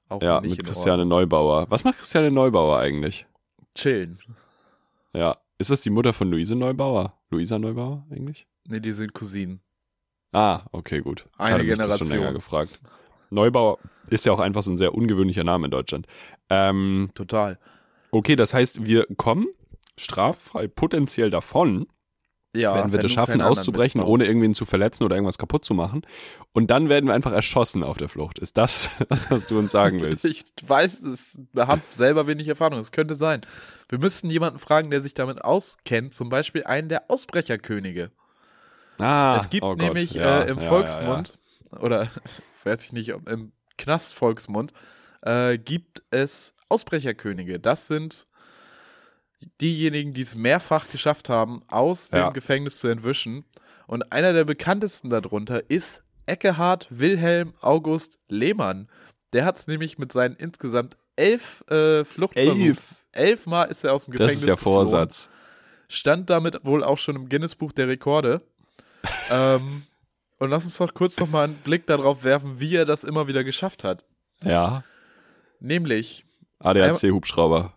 Auch Ja, mit Christiane. Neubauer. Was macht Christiane Neubauer eigentlich? Chillen. Ja. Ist das die Mutter von Luise Neubauer? Luisa Neubauer eigentlich? Nee, die sind Cousinen. Ah, okay, gut. Ich Eine Generation. schon länger gefragt. Neubauer ist ja auch einfach so ein sehr ungewöhnlicher Name in Deutschland. Ähm, Total. okay, das heißt, wir kommen straffrei potenziell davon, Ja, wenn wir das schaffen, auszubrechen, ohne irgendwen zu verletzen oder irgendwas kaputt zu machen. Und dann werden wir einfach erschossen auf der Flucht. Ist das das, was du uns sagen willst? Ich weiß, es habe selber wenig Erfahrung. Es könnte sein. Wir müssten jemanden fragen, der sich damit auskennt. Zum Beispiel einen der Ausbrecherkönige. ah, es gibt oh nämlich Ja, äh, im ja, Volksmund, oder weiß ich nicht, im Knastvolksmund, äh, gibt es Ausbrecherkönige. Das sind diejenigen, die es mehrfach geschafft haben, aus dem Ja. Gefängnis zu entwischen. Und einer der bekanntesten darunter ist Eckehard Wilhelm August Lehmann. Der hat es nämlich mit seinen insgesamt elf äh, Fluchtversuchen. Elf. Elfmal ist er aus dem Das Gefängnis ist ja geflohen Vorsatz. stand damit wohl auch schon im Guinness-Buch der Rekorde. ähm, und lass uns doch kurz nochmal einen Blick darauf werfen, wie er das immer wieder geschafft hat. Ja. Nämlich, ADAC-Hubschrauber.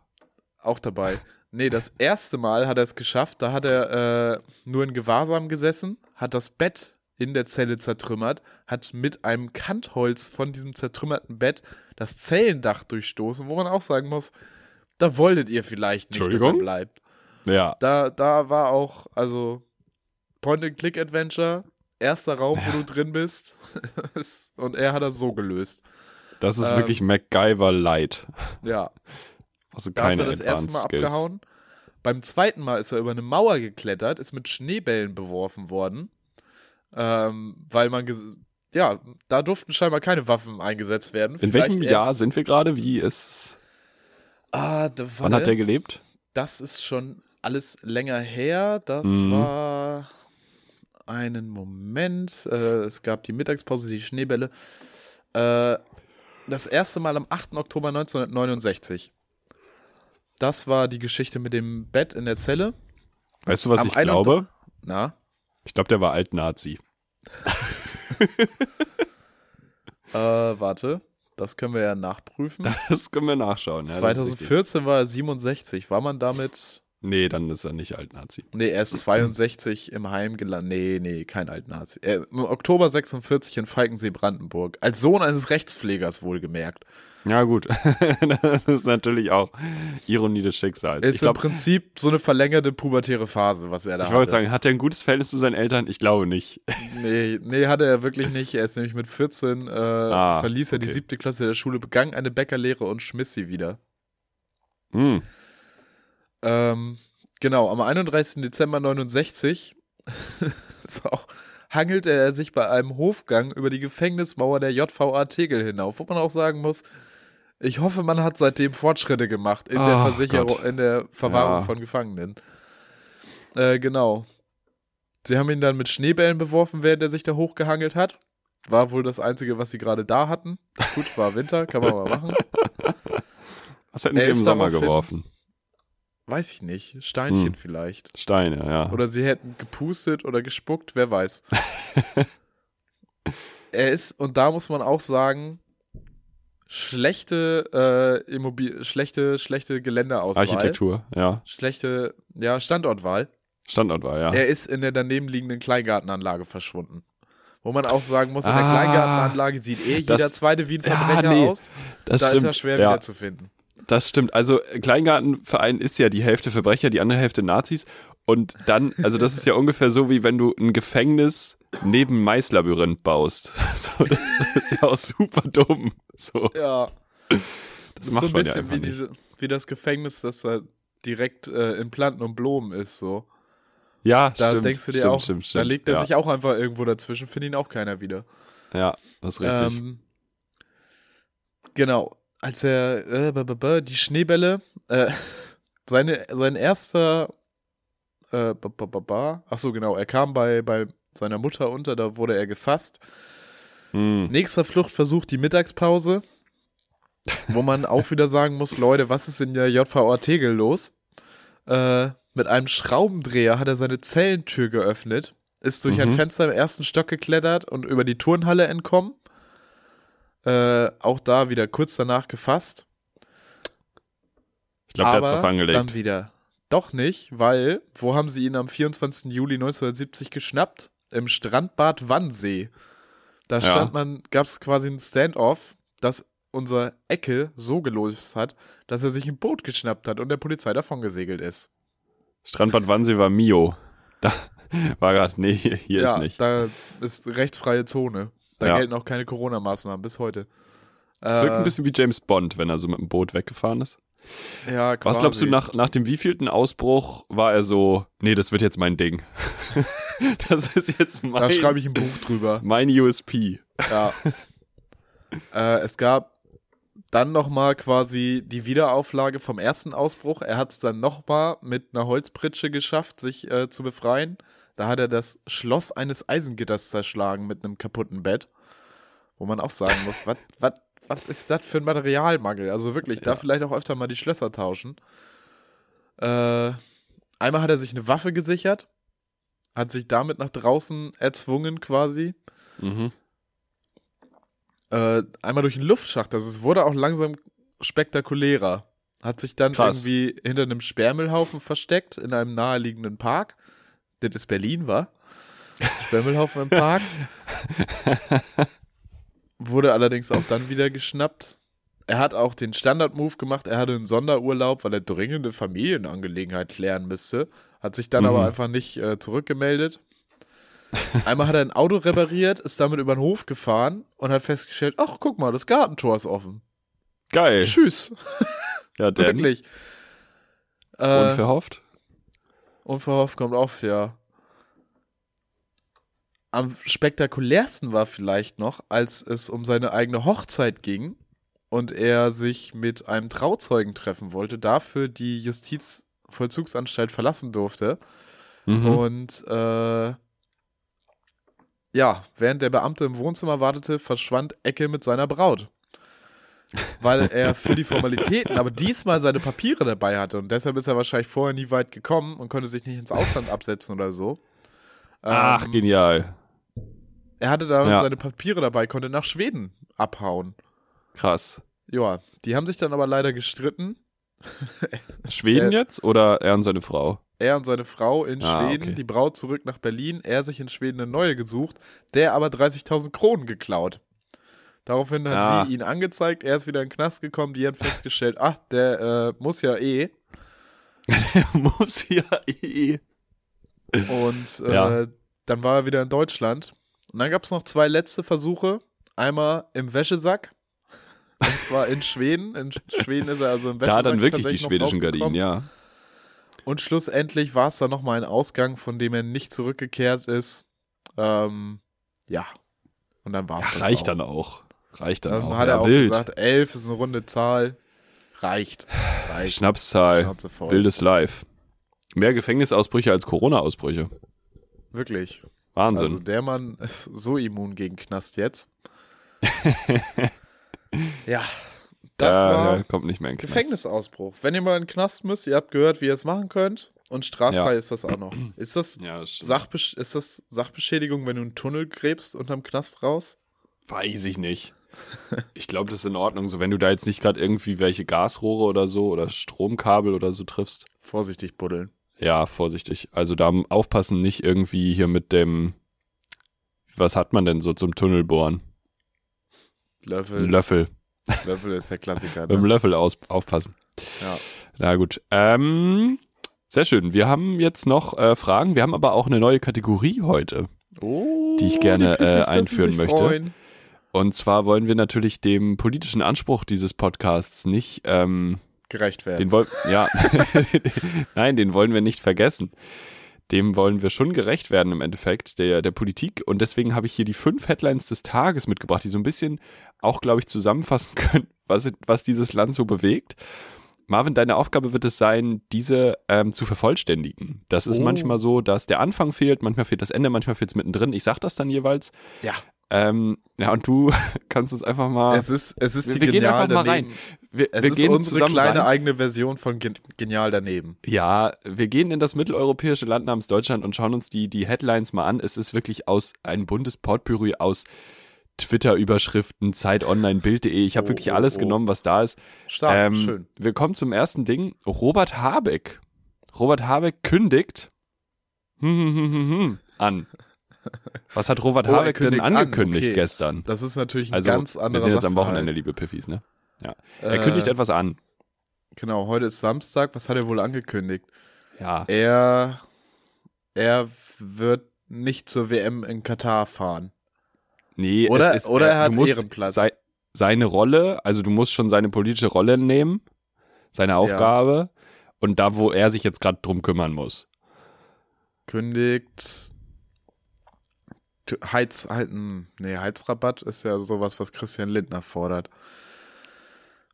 auch dabei. Nee, das erste Mal hat er es geschafft, da hat er äh, nur in Gewahrsam gesessen, hat das Bett in der Zelle zertrümmert, hat mit einem Kantholz von diesem zertrümmerten Bett das Zellendach durchstoßen, wo man auch sagen muss, da wolltet ihr vielleicht nicht, dass er bleibt. Ja. Da, da war auch, also Point-and-Click-Adventure, erster Raum, wo du drin bist. und er hat das so gelöst. Das ist Ähm, wirklich MacGyver Light. Ja, Also da ist keine er das erste Mal Skills. abgehauen. Beim zweiten Mal ist er über eine Mauer geklettert, ist mit Schneebällen beworfen worden. Ähm, weil man, ja, da durften scheinbar keine Waffen eingesetzt werden. In welchem Vielleicht Jahr erst- sind wir gerade? Wie ist Ah, da, Wann hat der gelebt? Das ist schon alles länger her. Das Mhm. war einen Moment. Äh, es gab die Mittagspause, die Schneebälle. Äh, das erste Mal am 8. Oktober 1969. Das war die Geschichte mit dem Bett in der Zelle. Weißt du, was Am ich 31. glaube? Na, Ich glaube, der war Alt-Nazi. äh, warte. Das können wir ja nachprüfen. Das können wir nachschauen. Ja, das ist richtig. 2014 war er 67. War man damit. Nee, dann ist er nicht Alt-Nazi. Nee, er ist 62 im Heim gelandet. Nee, nee, kein Altnazi. Er, Im Oktober 46 in Falkensee, Brandenburg. Als Sohn eines Rechtspflegers wohlgemerkt. Ja, gut. das ist natürlich auch Ironie des Schicksals. Ist ich glaube, im Prinzip so eine verlängerte pubertäre Phase, was er da ich hat. wollte sagen, hat er ein gutes Verhältnis zu seinen Eltern? Ich glaube nicht. Nee, nee, hatte er wirklich nicht. Er ist nämlich mit 14, äh, Ah, verließ er die okay. siebte Klasse der Schule, begann eine Bäckerlehre und schmiss sie wieder. Hm. Ähm, genau, am 31. Dezember 69 ist auch, hangelte er sich bei einem Hofgang über die Gefängnismauer der JVA Tegel hinauf, wo man auch sagen muss, ich hoffe, man hat seitdem Fortschritte gemacht in der Ach Versicherung, Gott. in der Verwahrung Ja. von Gefangenen. Äh, genau. Sie haben ihn dann mit Schneebällen beworfen, während er sich da hochgehangelt hat. War wohl das Einzige, was sie gerade da hatten. Gut, war Winter, kann man mal machen. Was hätten Er sie im Sommer geworfen? Weiß ich nicht. Steinchen Hm. vielleicht. Steine, ja. Oder sie hätten gepustet oder gespuckt, wer weiß. er ist, und da muss man auch sagen, schlechte, äh, Immobil schlechte, schlechte Geländeauswahl. Architektur, ja. Schlechte, ja, Standortwahl. Standort war, ja. Er ist in der daneben liegenden Kleingartenanlage verschwunden. Wo man auch sagen muss, in der Ah, Kleingartenanlage sieht eh das- jeder zweite wie ein Ja, nee, aus. das da stimmt. ist er schwer ja. wieder zu finden. Das stimmt. Also äh, Kleingartenverein ist ja die Hälfte Verbrecher, die andere Hälfte Nazis. Und dann, also das ist ja ungefähr so, wie wenn du ein Gefängnis neben Maislabyrinth baust. So, das ist ja auch super dumm. So, Ja. das macht so ein man ja bisschen einfach wie, diese, wie das Gefängnis, das da direkt äh, in Planten und Blumen ist, so. Ja, Da stimmt. denkst du dir stimmt, auch, stimmt, da stimmt. legt er ja. sich auch einfach irgendwo dazwischen, findet ihn auch keiner wieder. Ja, das ist richtig. Ähm, genau. Als er äh, b- b- b- die Schneebälle, äh, seine, sein erster, äh, ach so genau, er kam bei, bei seiner Mutter unter, da wurde er gefasst. Hm. Nächster Fluchtversuch, die Mittagspause, wo man auch wieder sagen muss, Leute, was ist in der JVA Tegel los? Äh, mit einem Schraubendreher hat er seine Zellentür geöffnet, ist durch ein Mhm. Fenster im ersten Stock geklettert und über die Turnhalle entkommen. Äh, auch da wieder kurz danach gefasst. Ich glaube, der aber hat's drauf angelegt. dann wieder doch nicht, weil, wo haben sie ihn am 24. Juli 1970 geschnappt? Im Strandbad Wannsee. Da Ja. stand man, gab es quasi ein Standoff, das unser Ecke so gelöst hat, dass er sich ein Boot geschnappt hat und der Polizei davon gesegelt ist. Strandbad Wannsee war Mio. Da war gerade, nee, hier, hier ja, ist nicht. da ist rechtsfreie Zone. Da Ja. gelten auch keine Corona-Maßnahmen bis heute. Es wirkt Äh, ein bisschen wie James Bond, wenn er so mit dem Boot weggefahren ist. Ja, Was quasi. glaubst du, nach, nach dem wievielten Ausbruch war er so, nee, das wird jetzt mein Ding. das ist jetzt Da mein, schreibe ich ein Buch drüber. mein USP. Ja. äh, es gab dann nochmal quasi die Wiederauflage vom ersten Ausbruch. Er hat es dann nochmal mit einer Holzpritsche geschafft, sich äh, zu befreien. Da hat er das Schloss eines Eisengitters zerschlagen mit einem kaputten Bett. Wo man auch sagen muss, was, was, was ist das für ein Materialmangel? Also wirklich, da Ja. vielleicht auch öfter mal die Schlösser tauschen. Äh, einmal hat er sich eine Waffe gesichert, hat sich damit nach draußen erzwungen quasi. Mhm. Äh, einmal durch den Luftschacht. Also es wurde auch langsam spektakulärer. Hat sich dann Krass. irgendwie hinter einem Sperrmüllhaufen versteckt in einem naheliegenden Park. Das ist Berlin, war. Sperrmüllhaufen im Park. Wurde allerdings auch dann wieder geschnappt. Er hat auch den Standard-Move gemacht. Er hatte einen Sonderurlaub, weil er dringende Familienangelegenheit klären müsste. Hat sich dann Mhm. aber einfach nicht äh, zurückgemeldet. Einmal hat er ein Auto repariert, ist damit über den Hof gefahren und hat festgestellt, ach, guck mal, das Gartentor ist offen. Geil. Tschüss. Ja, denn Wirklich. Äh, unverhofft. Unverhofft kommt oft, ja. Am spektakulärsten war vielleicht noch, als es um seine eigene Hochzeit ging und er sich mit einem Trauzeugen treffen wollte, dafür die Justizvollzugsanstalt verlassen durfte. Mhm. Und äh, ja, während der Beamte im Wohnzimmer wartete, verschwand Ecke mit seiner Braut. Weil er für die Formalitäten aber diesmal seine Papiere dabei hatte und deshalb ist er wahrscheinlich vorher nie weit gekommen und konnte sich nicht ins Ausland absetzen oder so. Ach, Ähm, genial. er hatte da Ja. seine Papiere dabei, konnte nach Schweden abhauen. Krass. Ja, die haben sich dann aber leider gestritten. Schweden Äh, jetzt oder er und seine Frau? Er und seine Frau in Ah, Schweden, okay. die Braut zurück nach Berlin, er sich in Schweden eine neue gesucht, der aber 30.000 Kronen geklaut. Daraufhin hat Ah. sie ihn angezeigt, er ist wieder in den Knast gekommen, die hat festgestellt, ach, der äh, muss ja eh. Er muss ja eh. Und äh, Ja. dann war er wieder in Deutschland. Und dann gab es noch zwei letzte Versuche. Einmal im Wäschesack. Und zwar in Schweden. In Schweden ist er also im Wäschesack. Da dann wirklich die schwedischen. Gardinen, ja. Und schlussendlich war es dann nochmal ein Ausgang, von dem er nicht zurückgekehrt ist. Ähm, ja. Und dann war es das Reicht auch. dann auch. Reicht dann, Dann auch. hat ja, er auch wild. gesagt, elf ist eine runde Zahl. Reicht. Reicht. Schnapszahl. Wildes Live. Mehr Gefängnisausbrüche als Corona-Ausbrüche. Wirklich. Wahnsinn. Also der Mann ist so immun gegen Knast jetzt. ja. Das ja, war ja, kommt nicht mehr in Knast. Gefängnisausbruch. Wenn ihr mal in den Knast müsst, ihr habt gehört, wie ihr es machen könnt. Und straffrei Ja. ist das auch noch. Ist das, Ja, das. Sachbesch ist das Sachbeschädigung, wenn du einen Tunnel gräbst unterm Knast raus? Weiß ich nicht. Ich glaube, das ist in Ordnung. So, wenn du da jetzt nicht gerade irgendwie welche Gasrohre oder so oder Stromkabel oder so triffst. Vorsichtig buddeln. Ja, vorsichtig. Also da aufpassen, nicht irgendwie hier mit dem. Was hat man denn so zum Tunnelbohren? Löffel. Löffel. Löffel ist der Klassiker. Mit dem Ne? Löffel aus, aufpassen. Ja. Na gut. Ähm, sehr schön. Wir haben jetzt noch äh, Fragen. Wir haben aber auch eine neue Kategorie heute. Oh, Die ich gerne, Piffis äh, einführen möchte. freuen. Und zwar wollen wir natürlich dem politischen Anspruch dieses Podcasts nicht ähm, Gerecht werden. Den wollen, ja, nein, den wollen wir nicht vergessen. Dem wollen wir schon gerecht werden im Endeffekt, der, der Politik. Und deswegen habe ich hier die fünf Headlines des Tages mitgebracht, die so ein bisschen auch, glaube ich, zusammenfassen können, was, was dieses Land so bewegt. Marvin, deine Aufgabe wird es sein, diese ähm, zu vervollständigen. Das ist Oh. manchmal so, dass der Anfang fehlt, manchmal fehlt das Ende, manchmal fehlt es mittendrin. Ich sag das dann jeweils. ja. Ähm, ja, und du kannst uns einfach mal. Es ist, es ist wir die wir gehen genial einfach mal daneben. rein. Wir, Es wir ist gehen unsere kleine rein. eigene Version von gen genial daneben. Ja, wir gehen in das mitteleuropäische Land namens Deutschland und schauen uns die, die Headlines mal an. Es ist wirklich aus ein buntes Potpourri aus Twitter-Überschriften, Zeit Online, Bild.de. Ich habe Oh, wirklich oh, alles oh. genommen, was da ist. Stark, Ähm, schön. Wir kommen zum ersten Ding. Robert Habeck. Robert Habeck kündigt hm, hm, hm, hm, hm, an. Was hat Robert Oh, er Habeck denn kündigt an, angekündigt okay. gestern? Das ist natürlich ein Also, ganz anderer wir sind jetzt am. Wochenende, liebe Piffis, ne? Ja. Er Äh, kündigt etwas an. Genau, heute ist Samstag. Was hat er wohl angekündigt? Ja. Er, er wird nicht zur WM in Katar fahren. Nee, Oder, ist, oder er du hat Ehrenplatz. sei, seine Rolle, also du musst schon seine politische Rolle nehmen, seine Aufgabe und da, wo er sich jetzt gerade drum kümmern muss. Kündigt Heiz, hm, nee, Heizrabatt ist ja sowas, was Christian Lindner fordert.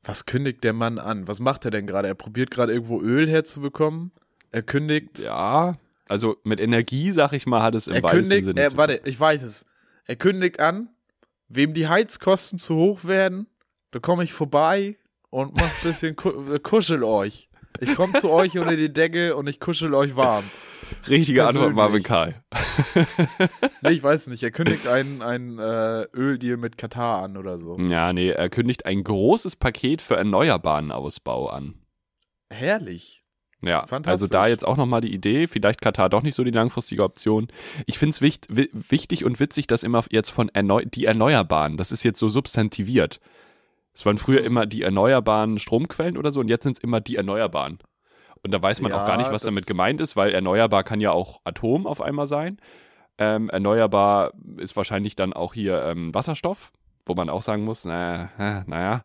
Was kündigt der Mann an? Was macht er denn gerade? Er probiert gerade irgendwo Öl herzubekommen. Er kündigt. Ja, also mit Energie, sag ich mal, hat es im er weitesten kündigt. Sinne Er, warte, ich weiß es. Er kündigt an, wem die Heizkosten zu hoch werden, da komme ich vorbei und mach ein bisschen äh, kuschel euch. Ich komme zu euch unter die Decke und ich kuschel euch warm. Richtige Antwort, Marvin. Karl. Nee, ich weiß nicht. Er kündigt einen, einen äh, Öldeal mit Katar an oder so. Ja, nee, er kündigt ein großes Paket für erneuerbaren Ausbau an. Herrlich. Ja, also da jetzt auch nochmal die Idee, vielleicht Katar doch nicht so die langfristige Option. Ich finde es wicht, wi wichtig und witzig, dass immer jetzt von erneu die Erneuerbaren, das ist jetzt so substantiviert. Es waren früher immer die erneuerbaren Stromquellen oder so und jetzt sind es immer die Erneuerbaren. Und da weiß man Ja, auch gar nicht, was damit gemeint ist, weil erneuerbar kann ja auch Atom auf einmal sein. Ähm, erneuerbar ist wahrscheinlich dann auch hier ähm, Wasserstoff, wo man auch sagen muss, naja, naja,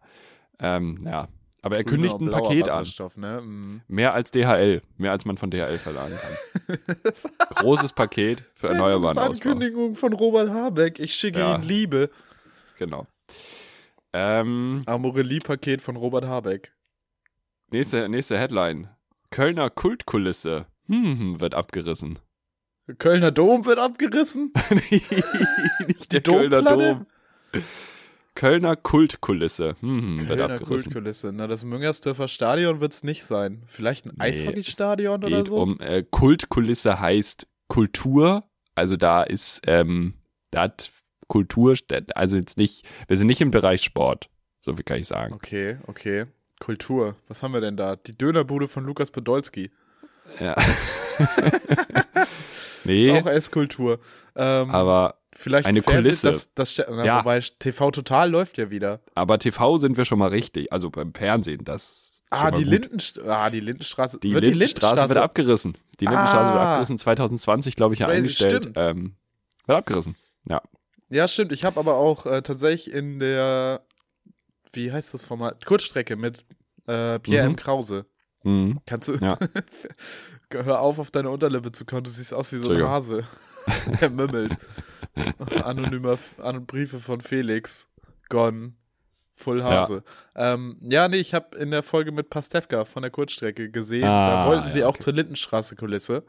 ähm, ja. Aber er kündigt ein Grüner, blauer Paket an. Ne? Mm. Mehr als DHL, mehr als man von DHL verlangen kann. Großes Paket für erneuerbaren Ausbau. Ankündigung von Robert Habeck. Ich schicke Ja. ihn Liebe. Genau. Ähm, Amorelie-Paket von Robert Habeck. nächste, nächste Headline. Kölner Kultkulisse hm, wird abgerissen. Kölner Dom wird abgerissen. Nicht der Kölner? Dom. Kölner Kultkulisse hm, wird Kölner abgerissen. Kultkulisse. Na, das Müngersdorfer Stadion wird es nicht sein. Vielleicht ein Nee, Eishockeystadion oder so? um äh, Kultkulisse heißt Kultur. Also da ist, ähm, da hat Kultur, also jetzt nicht, wir sind nicht im Bereich Sport. So viel kann ich sagen. Okay, okay. Kultur. Was haben wir denn da? Die Dönerbude von Lukas Podolski. Ja. Ist nee, auch Esskultur. Ähm, aber, vielleicht eine Fernseh- Kulisse. Das, das, na, Ja. Wobei TV Total läuft ja wieder. aber TV sind wir schon mal richtig. Also beim Fernsehen, das. ist Ah, die, gut. Lindenst ah, die Lindenstraße. Die wird Lindenstraße wird abgerissen. Die Lindenstraße wird Ah. abgerissen, 2020, glaube ich, ja Crazy, eingestellt. stimmt. Ähm, wird abgerissen. Ja, stimmt. Ich habe aber auch äh, tatsächlich in der, wie heißt das Format? Kurzstrecke mit äh, Pierre Mhm. M. Krause. Mhm. Kannst du. Ja. Hör auf, auf deine Unterlippe zu kommen. Du siehst aus wie so ein. Hase. Der mümmelt. Anonymer An Briefe von Felix. Gone. Full Hase. Ja, ähm, ja nee, ich habe in der Folge mit Pastewka von der Kurzstrecke gesehen. Ah, da wollten sie ja, auch okay. zur Lindenstraße-Kulisse.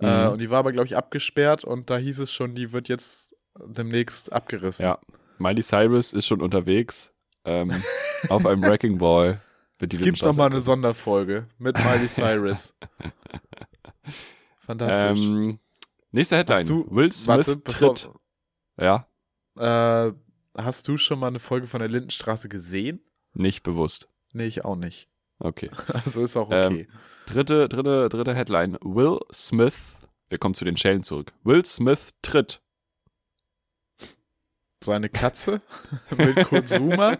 Äh, Mhm. und die war aber, glaube ich, abgesperrt und da hieß es schon, die wird jetzt demnächst abgerissen. Ja. Miley Cyrus ist schon unterwegs ähm, auf einem Wrecking Ball. Es gibt Lindenstraße noch mal eine. Sonderfolge mit Miley Cyrus. Fantastisch. ähm, Nächste Headline. Hast du- Will Smith Warte, tritt. Ja, Äh, hast du schon mal eine Folge von der Lindenstraße gesehen? nicht bewusst. Nee, ich auch nicht. Okay. Also ist auch Ähm, okay. Dritte, dritte, dritte Headline. Will Smith, wir kommen zu den Schellen zurück. Will Smith tritt. Seine Katze mit Konsuma.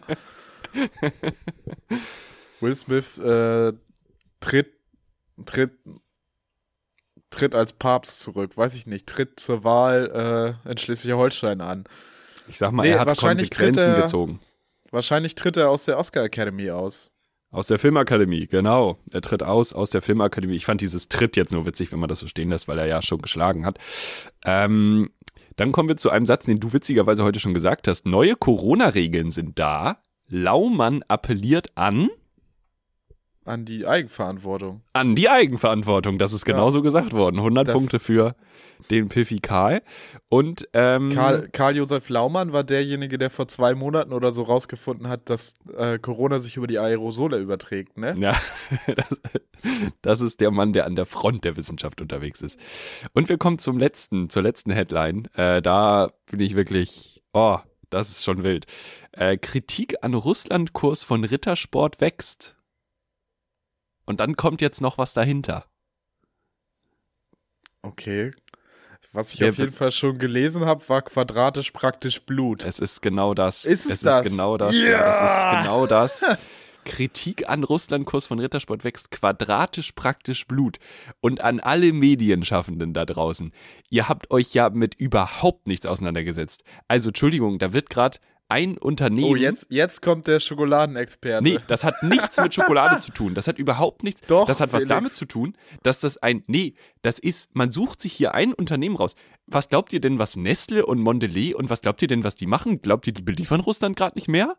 Will Smith äh, tritt, tritt, tritt als Papst zurück. Weiß ich nicht. Tritt zur Wahl äh, in Schleswig-Holstein an. Ich sag mal, Nee, er hat Konsequenzen er- gezogen. Wahrscheinlich tritt er aus der Oscar Academy aus. Aus der Filmakademie, genau. Er tritt aus aus der Filmakademie. Ich fand dieses Tritt jetzt nur witzig, wenn man das so stehen lässt, weil er ja schon geschlagen hat. Ähm, dann kommen wir zu einem Satz, den du witzigerweise heute schon gesagt hast. Neue Corona-Regeln sind da. Laumann appelliert an An die Eigenverantwortung. an die Eigenverantwortung. Das ist Ja. genauso gesagt worden. 100 Das- Punkte für den Piffy Karl. Und ähm, Karl, Karl Josef Laumann war derjenige, der vor zwei Monaten oder so rausgefunden hat, dass äh, Corona sich über die Aerosole überträgt, ne? Ja, das, das ist der Mann, der an der Front der Wissenschaft unterwegs ist. Und wir kommen zum letzten, zur letzten Headline. Äh, da bin ich wirklich, oh, das ist schon wild. Äh, Kritik an Russland-Kurs von Rittersport wächst. Und dann kommt jetzt noch was dahinter. Okay. Was ich Der auf jeden Fall schon gelesen habe, war quadratisch praktisch Blut. Es ist genau das. Ist es es das? ist genau das. Ja! Ja, es ist genau das. Kritik an Russland-Kurs von Rittersport wächst quadratisch praktisch Blut. Und an alle Medienschaffenden da draußen. Ihr habt euch ja mit überhaupt nichts auseinandergesetzt. Also, Entschuldigung, da wird gerade ein Unternehmen. oh, jetzt, jetzt kommt der Schokoladenexperte. Nee, das hat nichts mit Schokolade zu tun. Das hat überhaupt nichts. Doch, das hat was Felix. damit zu tun, dass das ein. Nee, das ist, man sucht sich hier ein Unternehmen raus. Was glaubt ihr denn, was Nestle und Mondelez und was glaubt ihr denn, was die machen? Glaubt ihr, die beliefern Russland gerade nicht mehr?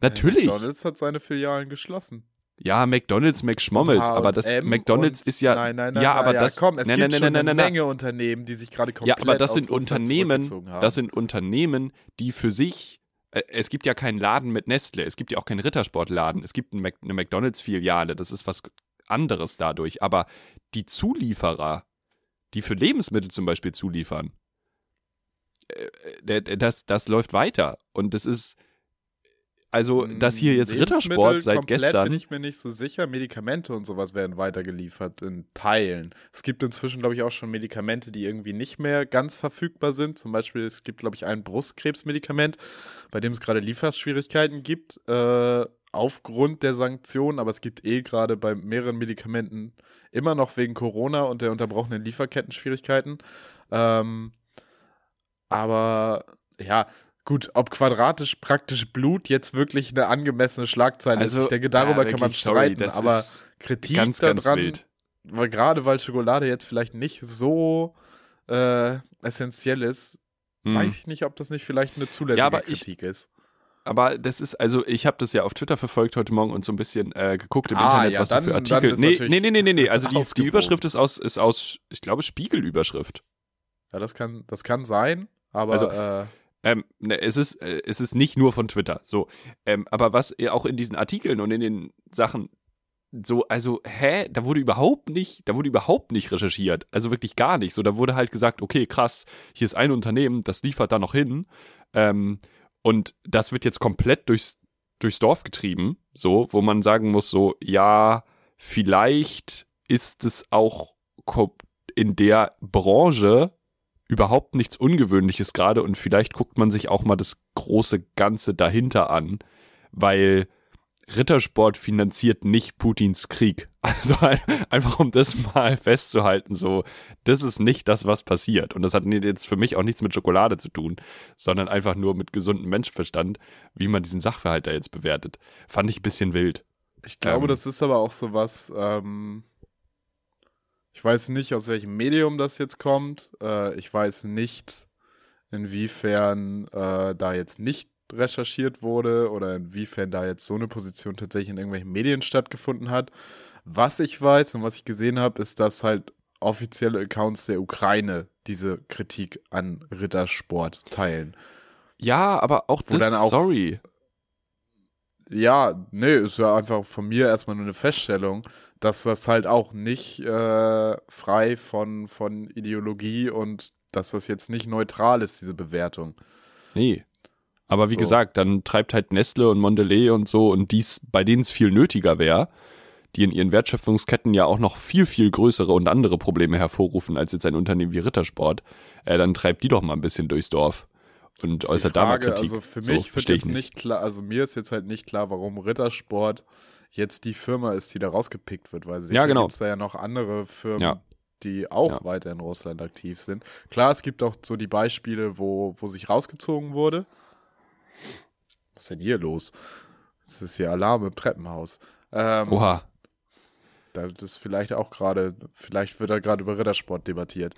Natürlich. McDonalds hat seine Filialen geschlossen. Ja, McDonalds, McSchmommels, aber das H&M McDonalds ist ja. Nein, nein, nein. ja, nein, aber ja, das. Komm, es nein, gibt nein, schon nein, eine Menge Unternehmen, die sich gerade Ja, komplett aber das sind Unternehmen, das sind Unternehmen, die für sich, es gibt ja keinen Laden mit Nestle, es gibt ja auch keinen Rittersportladen, es gibt eine McDonalds-Filiale, das ist was anderes dadurch, aber die Zulieferer, die für Lebensmittel zum Beispiel zuliefern, äh, das, das läuft weiter. Und das ist, also, dass hier jetzt Rittersport seit gestern. bin ich mir nicht so sicher. Medikamente und sowas werden weitergeliefert in Teilen. Es gibt inzwischen, glaube ich, auch schon Medikamente, die irgendwie nicht mehr ganz verfügbar sind. Zum Beispiel, es gibt, glaube ich, ein Brustkrebsmedikament, bei dem es gerade Lieferschwierigkeiten gibt, äh, aufgrund der Sanktionen. Aber es gibt eh gerade bei mehreren Medikamenten immer noch wegen Corona und der unterbrochenen Lieferketten Ähm, aber ja, Gut, ob quadratisch praktisch Blut jetzt wirklich eine angemessene Schlagzeile also, ist, ich denke, darüber ja, kann man streiten, sorry, aber Kritik ganz, daran, ganz wild. Weil gerade weil Schokolade jetzt vielleicht nicht so äh, essentiell ist, hm. weiß ich nicht, ob das nicht vielleicht eine zulässige ja, Kritik ich, ist. Aber das ist, also ich habe das ja auf Twitter verfolgt heute Morgen und so ein bisschen äh, geguckt im ah, Internet, ja, was dann, so für Artikel. Nee, nee, nee, nee, nee, nee. Also die, die Überschrift ist aus, ist aus, ich glaube, Spiegelüberschrift. Ja, das kann, das kann sein, aber. Also, äh, ähm, ne, es, ist, äh, es ist nicht nur von Twitter. So. Ähm, aber was auch in diesen Artikeln und in den Sachen so, also, hä, da wurde überhaupt nicht, da wurde überhaupt nicht recherchiert. Also wirklich gar nicht. So, da wurde halt gesagt, okay, krass, hier ist ein Unternehmen, das liefert da noch hin. Ähm, und das wird jetzt komplett durchs, durchs Dorf getrieben. So, wo man sagen muss, so, ja, vielleicht ist es auch in der Branche überhaupt nichts Ungewöhnliches gerade und vielleicht guckt man sich auch mal das große Ganze dahinter an, weil Rittersport finanziert nicht Putins Krieg. Also einfach um das mal festzuhalten, so, das ist nicht das, was passiert. Und das hat jetzt für mich auch nichts mit Schokolade zu tun, sondern einfach nur mit gesundem Menschenverstand, wie man diesen Sachverhalt da jetzt bewertet. Fand ich ein bisschen wild. Ich glaube, ähm, das ist aber auch so was, ähm, ich weiß nicht, aus welchem Medium das jetzt kommt. Äh, ich weiß nicht, inwiefern äh, da jetzt nicht recherchiert wurde oder inwiefern da jetzt so eine Position tatsächlich in irgendwelchen Medien stattgefunden hat. Was ich weiß und was ich gesehen habe, ist, dass halt offizielle Accounts der Ukraine diese Kritik an Rittersport teilen. Ja, aber auch Wo das, auch, sorry. Ja, nee, ist ja einfach von mir erstmal nur eine Feststellung dass das halt auch nicht äh, frei von, von Ideologie und dass das jetzt nicht neutral ist, diese Bewertung. Nee. Aber wie so. gesagt, dann treibt halt Nestle und Mondelez und so und dies, bei denen es viel nötiger wäre, die in ihren Wertschöpfungsketten ja auch noch viel, viel größere und andere Probleme hervorrufen als jetzt ein Unternehmen wie Rittersport, äh, dann treibt die doch mal ein bisschen durchs Dorf und äußert da mal Kritik. Also für mich so, wird jetzt nicht klar, also mir ist jetzt halt nicht klar, warum Rittersport jetzt die Firma ist, die da rausgepickt wird, weil sicher ja, genau. gibt es da ja noch andere Firmen, ja. die auch ja. weiter in Russland aktiv sind. Klar, es gibt auch so die Beispiele, wo, wo sich rausgezogen wurde. Was ist denn hier los? Das ist hier Alarm im Treppenhaus. Ähm, Oha. Das ist vielleicht auch gerade, vielleicht wird da gerade über Rittersport debattiert.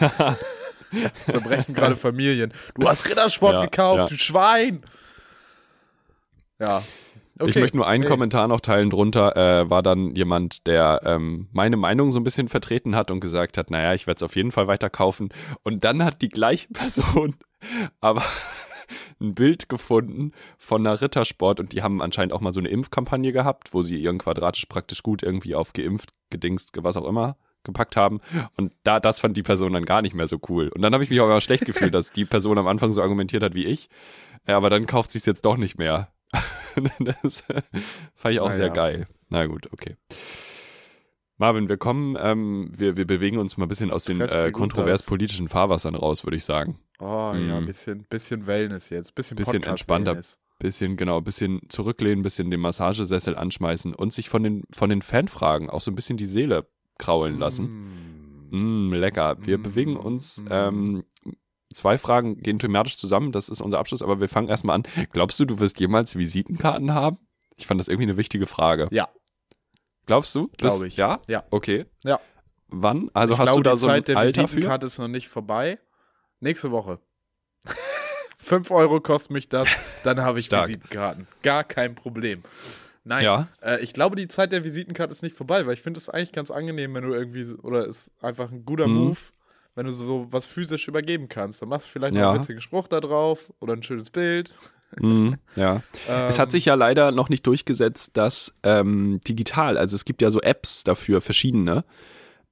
Zerbrechen gerade Familien. Du hast Rittersport gekauft, du Schwein! Ja, Okay. Ich möchte nur einen hey. Kommentar noch teilen drunter, äh, war dann jemand, der ähm, meine Meinung so ein bisschen vertreten hat und gesagt hat, naja, ich werde es auf jeden Fall weiter kaufen. Und dann hat die gleiche Person aber ein Bild gefunden von einer Rittersport und die haben anscheinend auch mal so eine Impfkampagne gehabt, wo sie ihren quadratisch praktisch gut irgendwie auf geimpft, gedingst, was auch immer gepackt haben. Und da, das fand die Person dann gar nicht mehr so cool. Und dann habe ich mich auch schlecht gefühlt, dass die Person am Anfang so argumentiert hat wie ich. Ja, aber dann kauft sie es jetzt doch nicht mehr. das fand ich auch Na sehr ja. geil. Na gut, okay. Marvin, wir kommen, ähm, wir, wir bewegen uns mal ein bisschen aus den äh, kontrovers politischen Fahrwassern raus, würde ich sagen. Oh mhm. ja, ein bisschen, bisschen Wellness jetzt, bisschen, bisschen entspannter, bisschen, genau, bisschen zurücklehnen, bisschen den Massagesessel anschmeißen und sich von den, von den Fanfragen auch so ein bisschen die Seele kraulen lassen. Mm. Mm, lecker. Wir mm. bewegen uns mm. ähm, zwei Fragen gehen thematisch zusammen, das ist unser Abschluss, aber wir fangen erstmal an. Glaubst du, du wirst jemals Visitenkarten haben? Ich fand das irgendwie eine wichtige Frage. Ja. Glaubst du? Glaube ich. Ja? Ja. Okay. Ja. Wann? Also ich hast glaube, du da so ein Zeit der Alter Visitenkarte ist noch nicht vorbei. Nächste Woche. Fünf Euro kostet mich das, dann habe ich Stark. Visitenkarten. Gar kein Problem. Nein, ja. Äh, ich glaube, die Zeit der Visitenkarte ist nicht vorbei, weil ich finde es eigentlich ganz angenehm, wenn du irgendwie, oder ist einfach ein guter mhm. Move, wenn du so was physisch übergeben kannst. Dann machst du vielleicht ja. einen witzigen Spruch da drauf oder ein schönes Bild. Mm, ja. ähm, es hat sich ja leider noch nicht durchgesetzt, dass ähm, digital, also es gibt ja so Apps dafür, verschiedene,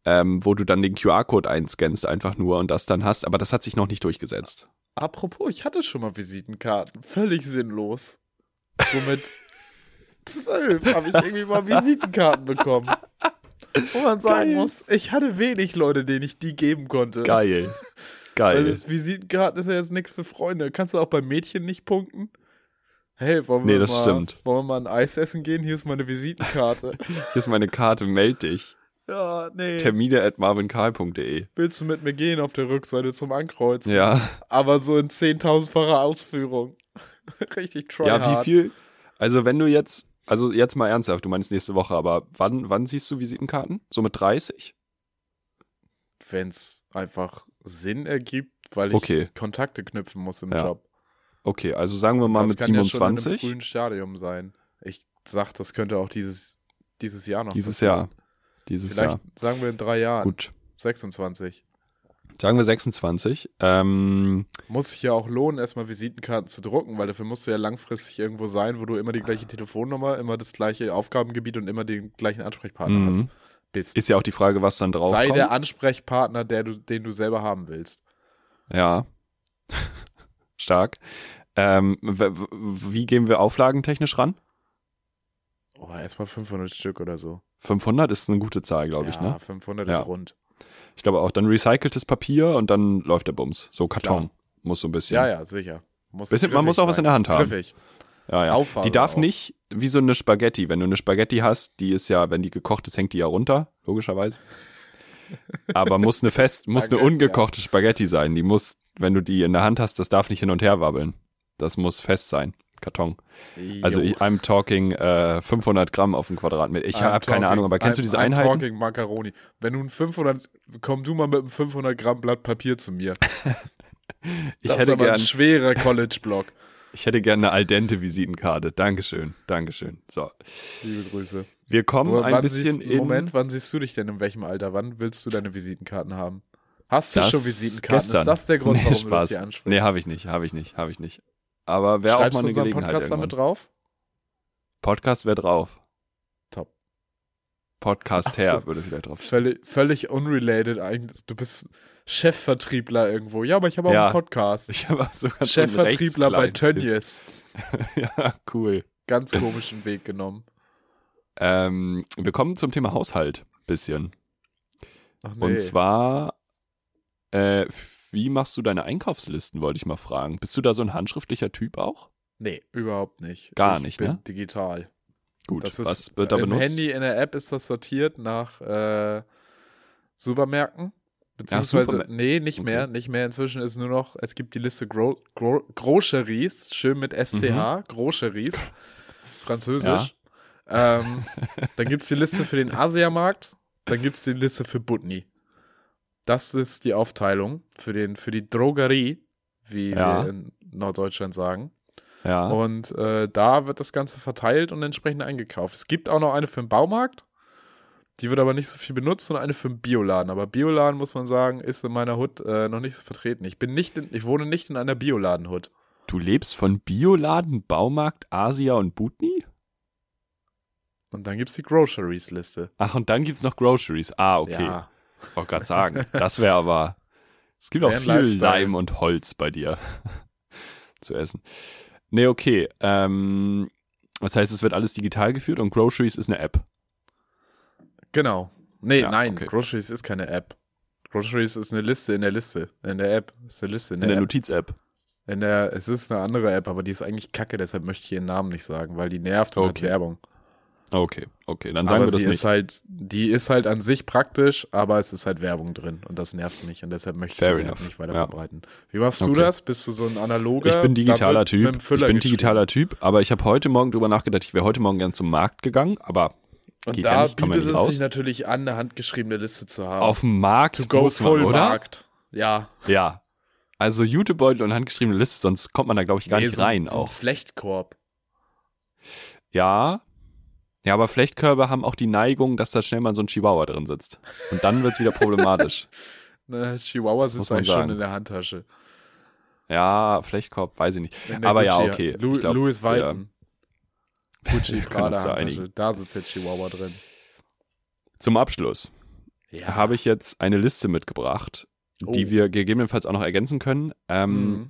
ähm, wo du dann den QR-Code einscannst einfach nur und das dann hast, aber das hat sich noch nicht durchgesetzt. Apropos, ich hatte schon mal Visitenkarten. Völlig sinnlos. So mit zwölf habe ich irgendwie mal Visitenkarten bekommen. Wo man sagen Geil. muss, ich hatte wenig Leute, denen ich die geben konnte. Geil. Weil Geil. Visitenkarten ist ja jetzt nichts für Freunde. Kannst du auch bei Mädchen nicht punkten? Hey, wollen Nee, wir, das mal, stimmt. wollen wir mal ein Eis essen gehen? Hier ist meine Visitenkarte. Hier ist meine Karte, meld dich. ja, nee. Termine at marvinkarl.de. Willst du mit mir gehen auf der Rückseite zum Ankreuzen? Ja. Aber so in 10.000-facher Ausführung. Richtig try Ja, wie viel? Also, wenn du jetzt, also jetzt mal ernsthaft, du meinst nächste Woche, aber wann, wann siehst du Visitenkarten? So mit 30? Wenn es einfach Sinn ergibt, weil ich Okay. Kontakte knüpfen muss im Ja. Job. Okay, also sagen wir mal das mit kann ja schon in einem 27. frühen Stadium sein. Ich sag, das könnte auch dieses, dieses Jahr noch dieses passieren. Jahr. Dieses Vielleicht Jahr. sagen wir in drei Jahren. Gut. 26. Sagen wir 26. Ähm, Muss sich ja auch lohnen, erstmal Visitenkarten zu drucken, weil dafür musst du ja langfristig irgendwo sein, wo du immer die gleiche Telefonnummer, immer das gleiche Aufgabengebiet und immer den gleichen Ansprechpartner Mhm. hast. Bist. ist ja auch die Frage, was dann drauf Sei kommt. der Ansprechpartner, der du, den du selber haben willst. Ja. Stark. Ähm, wie gehen wir auflagentechnisch ran? Oh, erstmal 500 Stück oder so. 500 ist eine gute Zahl, glaube ich, ja, ne? 500 Ja. ist rund. Ich glaube auch. Dann recyceltes Papier und dann läuft der Bums. So Karton. Muss so ein bisschen. Ja, ja, sicher. Muss Bisschen- man muss auch was sein. in der Hand haben. Griffig. ja, ja. Auffahren Die darf auch. nicht wie so eine Spaghetti. Wenn du eine Spaghetti hast, die ist ja, wenn die gekocht ist, hängt die ja runter, logischerweise. Aber muss eine fest, muss eine ungekochte Spaghetti sein. Die muss, wenn du die in der Hand hast, das darf nicht hin und her wabbeln. Das muss fest sein. Karton. Also ich, I'm talking äh, 500 Gramm auf dem Quadratmeter. Ich I'm habe keine Ahnung, aber kennst du I'm- diese I'm Einheiten? talking Macaroni. Wenn du ein 500, komm du mal mit einem 500 Gramm Blatt Papier zu mir. Ich das hätte ist aber gern, ein schwerer College-Block. ich hätte gern eine al dente Visitenkarte. Dankeschön, Dankeschön. So, Liebe Grüße. wir kommen Wo- ein bisschen siehst, in. Moment, wann siehst du dich denn in welchem Alter? Wann willst du deine Visitenkarten haben? Hast du Das schon Visitenkarten? gestern. Ist das der Grund, Nee, warum du das Spaß. hier ansprichst? Nee, habe ich nicht, habe ich nicht, habe ich nicht. Aber wäre auch mal eine Gelegenheit. Podcast irgendwann. damit drauf? Podcast wäre drauf. Top. Podcast her so. würde vielleicht drauf. Völlig, völlig unrelated eigentlich. Du bist Chefvertriebler irgendwo. Ja, aber ich habe auch Ja. einen Podcast. Ich habe auch sogar Chefvertriebler bei Tönnies. ja, cool. Ganz komischen Weg genommen. Ähm, wir kommen zum Thema Haushalt bisschen. Nee. Und zwar, äh, wie machst du deine Einkaufslisten, wollte ich mal fragen. Bist du da so ein handschriftlicher Typ auch? Nee, überhaupt nicht. Gar ich nicht, bin ne? digital. Gut, Das ist, was wird da Im benutzt? Handy, in der App ist das sortiert nach äh, Supermärkten. Beziehungsweise, Supermär- nee, nicht Okay. mehr. Nicht mehr. Inzwischen ist nur noch, es gibt die Liste Gro Gro Groceries, schön mit SCH, Mhm. Groceries, französisch. Ähm, dann gibt es die Liste für den Asiamarkt, dann gibt es die Liste für Butni. Das ist die Aufteilung für, den, für die Drogerie, wie Ja. wir in Norddeutschland sagen. Ja. Und äh, da wird das Ganze verteilt und entsprechend eingekauft. Es gibt auch noch eine für den Baumarkt. Die wird aber nicht so viel benutzt und eine für den Bioladen. Aber Bioladen, muss man sagen, ist in meiner Hut äh, noch nicht so vertreten. Ich bin nicht in, ich wohne nicht in einer Bioladen-Hut. Du lebst von Bioladen, Baumarkt, Asia und Butni? Und dann gibt es die Groceries-Liste. Ach, und dann gibt's noch Groceries. Ah, okay. Ja. Ich wollte gerade sagen, das wäre aber. Es gibt auch viel. Leim und Holz bei dir zu essen. Nee, okay. Ähm, das heißt, es wird alles digital geführt und Groceries ist eine App. Genau. Nee, Ja, nein, okay. Groceries ist keine App. Groceries ist eine Liste in der Liste. In der App. Ist eine Liste in In der, der App. Notiz-App. In der, es ist eine andere App, aber die ist eigentlich kacke, deshalb möchte ich ihren Namen nicht sagen, weil die nervt und Okay. hat Werbung. Okay, okay, dann sagen aber wir das sie nicht. ist halt, die ist halt an sich praktisch, aber es ist halt Werbung drin und das nervt mich und deshalb möchte Fair ich sie enough. halt nicht weiter Ja. verbreiten. Wie machst du Okay. das? Bist du so ein analoger? ich bin digitaler Typ. Ich bin digitaler Typ, aber ich habe heute Morgen drüber nachgedacht, ich wäre heute Morgen gern zum Markt gegangen, aber Und da ja nicht, bietet es raus. sich natürlich an, eine handgeschriebene Liste zu haben. auf dem Markt to go muss man, oder? Markt. Ja. Ja. Also Jutebeutel und handgeschriebene Liste, sonst kommt man da, glaube ich, gar Nee, nicht so, rein so ein auch. Flechtkorb. Ja. Ja, aber Flechtkörbe haben auch die Neigung, dass da schnell mal so ein Chihuahua drin sitzt. Und dann wird's wieder problematisch. Ne, Chihuahua sitzt eigentlich schon sagen. in der Handtasche. Ja, Flechtkopf, weiß ich nicht. Aber ja, Gucci- okay. Lu glaub, Louis Vuitton. Gucci, Wir können Prada da sitzt der Chihuahua drin. Zum Abschluss. Ja. habe ich jetzt eine Liste mitgebracht, die Oh. wir gegebenenfalls auch noch ergänzen können, ähm,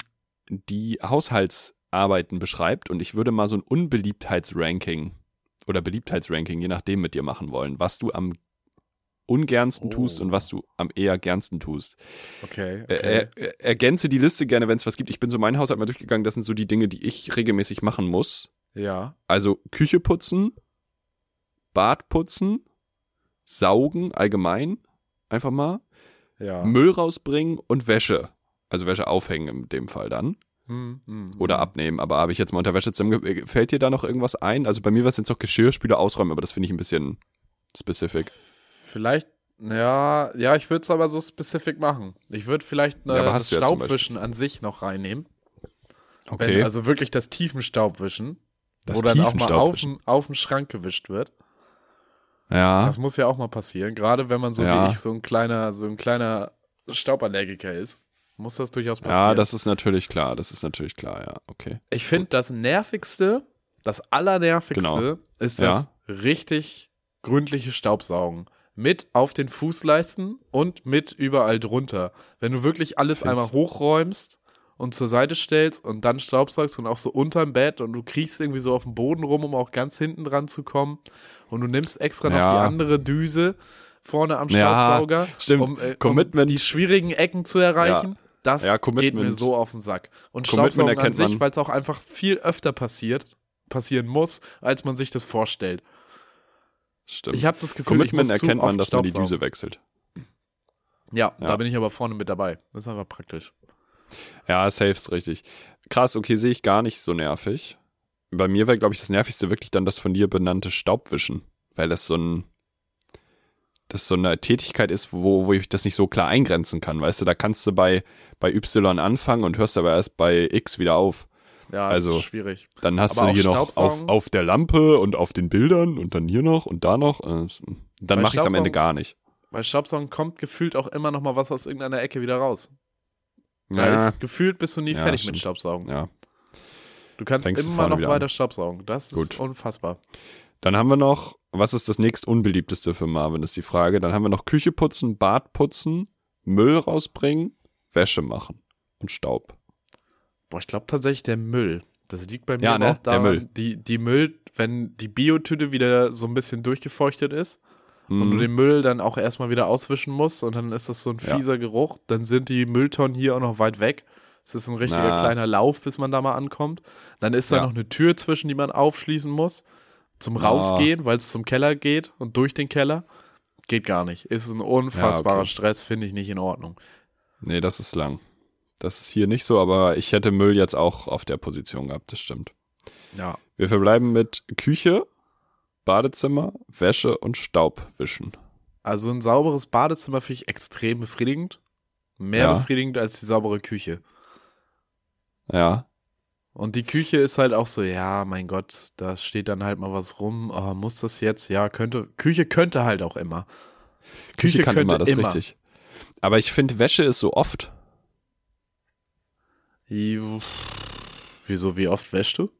Mhm. die Haushaltsarbeiten beschreibt. Und ich würde mal so ein Unbeliebtheitsranking oder Beliebtheitsranking, je nachdem, mit dir machen wollen, was du am ungernsten tust Oh. und was du am eher gernsten tust. Okay, okay. Er, ergänze die Liste gerne, wenn es was gibt. Ich bin so mein Haushalt mal durchgegangen. Das sind so die Dinge, die ich regelmäßig machen muss. ja. Also Küche putzen, Bad putzen, saugen allgemein, einfach mal, Ja. Müll rausbringen und Wäsche. Also Wäsche aufhängen in dem Fall dann. Hm, hm, Oder hm. abnehmen. Aber habe ich jetzt mal unter Wäsche zusammen. Fällt dir da noch irgendwas ein? Also bei mir war es jetzt noch Geschirrspüler ausräumen, aber das finde ich ein bisschen specific. Vielleicht, ja, ja, ich würde es aber so spezifisch machen. Ich würde vielleicht äh, Ja, das du ja Staubwischen an sich noch reinnehmen. Okay. Wenn, also wirklich das Tiefenstaubwischen, das wo dann auch mal auf, auf dem Schrank gewischt wird. Ja. Das muss ja auch mal passieren. Gerade wenn man so Ja. wie ich so ein kleiner, so ein kleiner Stauballergiker ist, muss das durchaus passieren. Ja, das ist natürlich klar. Das ist natürlich klar, ja. Okay. Ich finde, das nervigste, das allernervigste Genau. ist Ja. das richtig gründliche Staubsaugen. Mit auf den Fußleisten und mit überall drunter. Wenn du wirklich alles Find's- einmal hochräumst und zur Seite stellst und dann staubsaugst und auch so unterm Bett und du kriechst irgendwie so auf dem Boden rum, um auch ganz hinten dran zu kommen und du nimmst extra noch Ja. die andere Düse vorne am Ja, Staubsauger, stimmt. um, äh, um die schwierigen Ecken zu erreichen. Das Ja, geht mir so auf den Sack. Und Staubsaugen an erkennt sich, man. weil es auch einfach viel öfter passiert, passieren muss, als man sich das vorstellt. Stimmt. Ich habe das Gefühl, Commitment ich muss erkennt man, dass man die. Düse wechselt. Ja, Ja. da bin ich aber vorne mit dabei. Das ist einfach praktisch. Ja, safe ist richtig. Krass, okay, sehe ich gar nicht so nervig. Bei mir wäre, glaube ich, das Nervigste wirklich dann das von dir benannte Staubwischen, weil das so ein das so eine Tätigkeit ist, wo, wo ich das nicht so klar eingrenzen kann. Weißt du, da kannst du bei, bei Y anfangen und hörst aber erst bei X wieder auf. Ja, Also, ist schwierig. Dann hast Aber du hier noch auf, auf der Lampe und auf den Bildern und dann hier noch und da noch. äh, Dann mache ich es am Ende gar nicht. Bei Staubsaugen kommt gefühlt auch immer noch mal was aus irgendeiner Ecke wieder raus. Ja, ist, gefühlt bist du nie Ja, fertig stimmt. mit Staubsaugen. ja. Du kannst Fängst immer noch weiter an. Staubsaugen. Das ist Gut. unfassbar. Dann haben wir noch, was ist das nächst unbeliebteste für Marvin, ist die Frage. Dann haben wir noch Küche putzen, Bad putzen, Müll rausbringen, Wäsche machen und Staub. Boah, ich glaube tatsächlich der Müll. Das liegt bei mir Ja, ne? auch Der daran, Müll. Die, die Müll, wenn die Biotüte wieder so ein bisschen durchgefeuchtet ist und du Mhm. den Müll dann auch erstmal wieder auswischen musst und dann ist das so ein Ja. fieser Geruch, dann sind die Mülltonnen hier auch noch weit weg. Es ist ein richtiger Na. kleiner Lauf, bis man da mal ankommt. Dann ist da Ja. noch eine Tür zwischen, die man aufschließen muss. Zum Ah. Rausgehen, weil es zum Keller geht und durch den Keller. Geht gar nicht. Ist ein unfassbarer Ja, okay. Stress, finde ich nicht in Ordnung. Nee, das ist lang. Das ist hier nicht so, aber ich hätte Müll jetzt auch auf der Position gehabt, das stimmt. Ja. Wir verbleiben mit Küche, Badezimmer, Wäsche und Staubwischen. Also ein sauberes Badezimmer finde ich extrem befriedigend. Mehr Ja. befriedigend als die saubere Küche. Ja, Und die Küche ist halt auch so, ja, mein Gott, da steht dann halt mal was rum. Oh, muss das jetzt? Ja, könnte. Küche könnte halt auch immer. Küche, kann könnte immer, das ist richtig. Aber ich finde, Wäsche ist so oft. Wieso, wie oft wäschst du?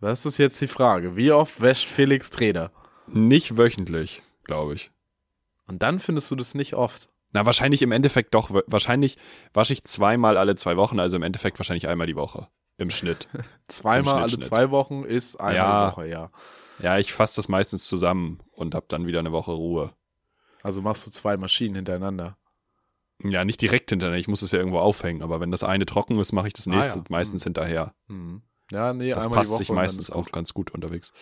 Das ist jetzt die Frage. Wie oft wäscht Felix Treder? Nicht wöchentlich, glaube ich. Und dann findest du das nicht oft. Na, wahrscheinlich im Endeffekt doch. Wahrscheinlich wasche ich zweimal alle zwei Wochen, also im Endeffekt wahrscheinlich einmal die Woche. Im Schnitt. Zweimal alle Schnitt, Schnitt. zwei Wochen ist einmal Ja. die Woche, ja. Ja, ich fasse das meistens zusammen und habe dann wieder eine Woche Ruhe. Also machst du zwei Maschinen hintereinander. Ja, nicht direkt hinterher, ich muss es ja irgendwo aufhängen, aber wenn das eine trocken ist, mache ich das Ah, nächste ja. meistens hinterher. Mhm. Ja, nee, Das einmal die passt Woche sich meistens ist auch ganz gut unterwegs.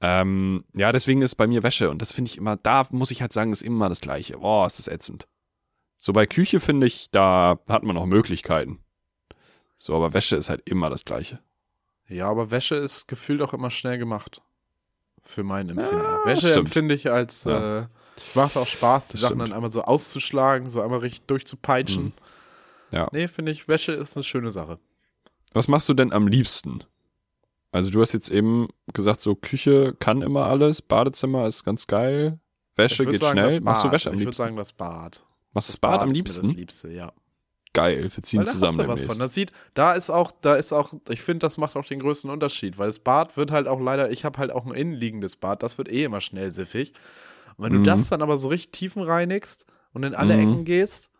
Ähm, ja, deswegen ist bei mir Wäsche und das finde ich immer, da muss ich halt sagen, ist immer das Gleiche. Boah, ist das ätzend. So bei Küche finde ich, da hat man noch Möglichkeiten. So, aber Wäsche ist halt immer das Gleiche. Ja, aber Wäsche ist gefühlt auch immer schnell gemacht. Für mein Empfinden. Ja, Wäsche stimmt. empfinde ich als, Ja. äh, es macht auch Spaß, die Das Sachen stimmt. dann einmal so auszuschlagen, so einmal richtig durchzupeitschen. Mhm. Ja. Nee, finde ich, Wäsche ist eine schöne Sache. Was machst du denn am liebsten? Also du hast jetzt eben gesagt, so Küche kann immer alles, Badezimmer ist ganz geil, Wäsche Ich geht sagen, schnell. das Machst du Bad. Wäsche am Ich würde liebsten? sagen, das Bad. Machst du das Bad am ist mir liebsten? Das Liebste, ja. Geil, wir ziehen Weil da zusammen hast du was von. Das sieht, da ist auch, da ist auch, ich finde, das macht auch den größten Unterschied, weil das Bad wird halt auch leider, ich habe halt auch ein innenliegendes Bad, das wird eh immer schnell siffig. Und wenn du Mhm. das dann aber so richtig tiefen reinigst und in alle Mhm. Ecken gehst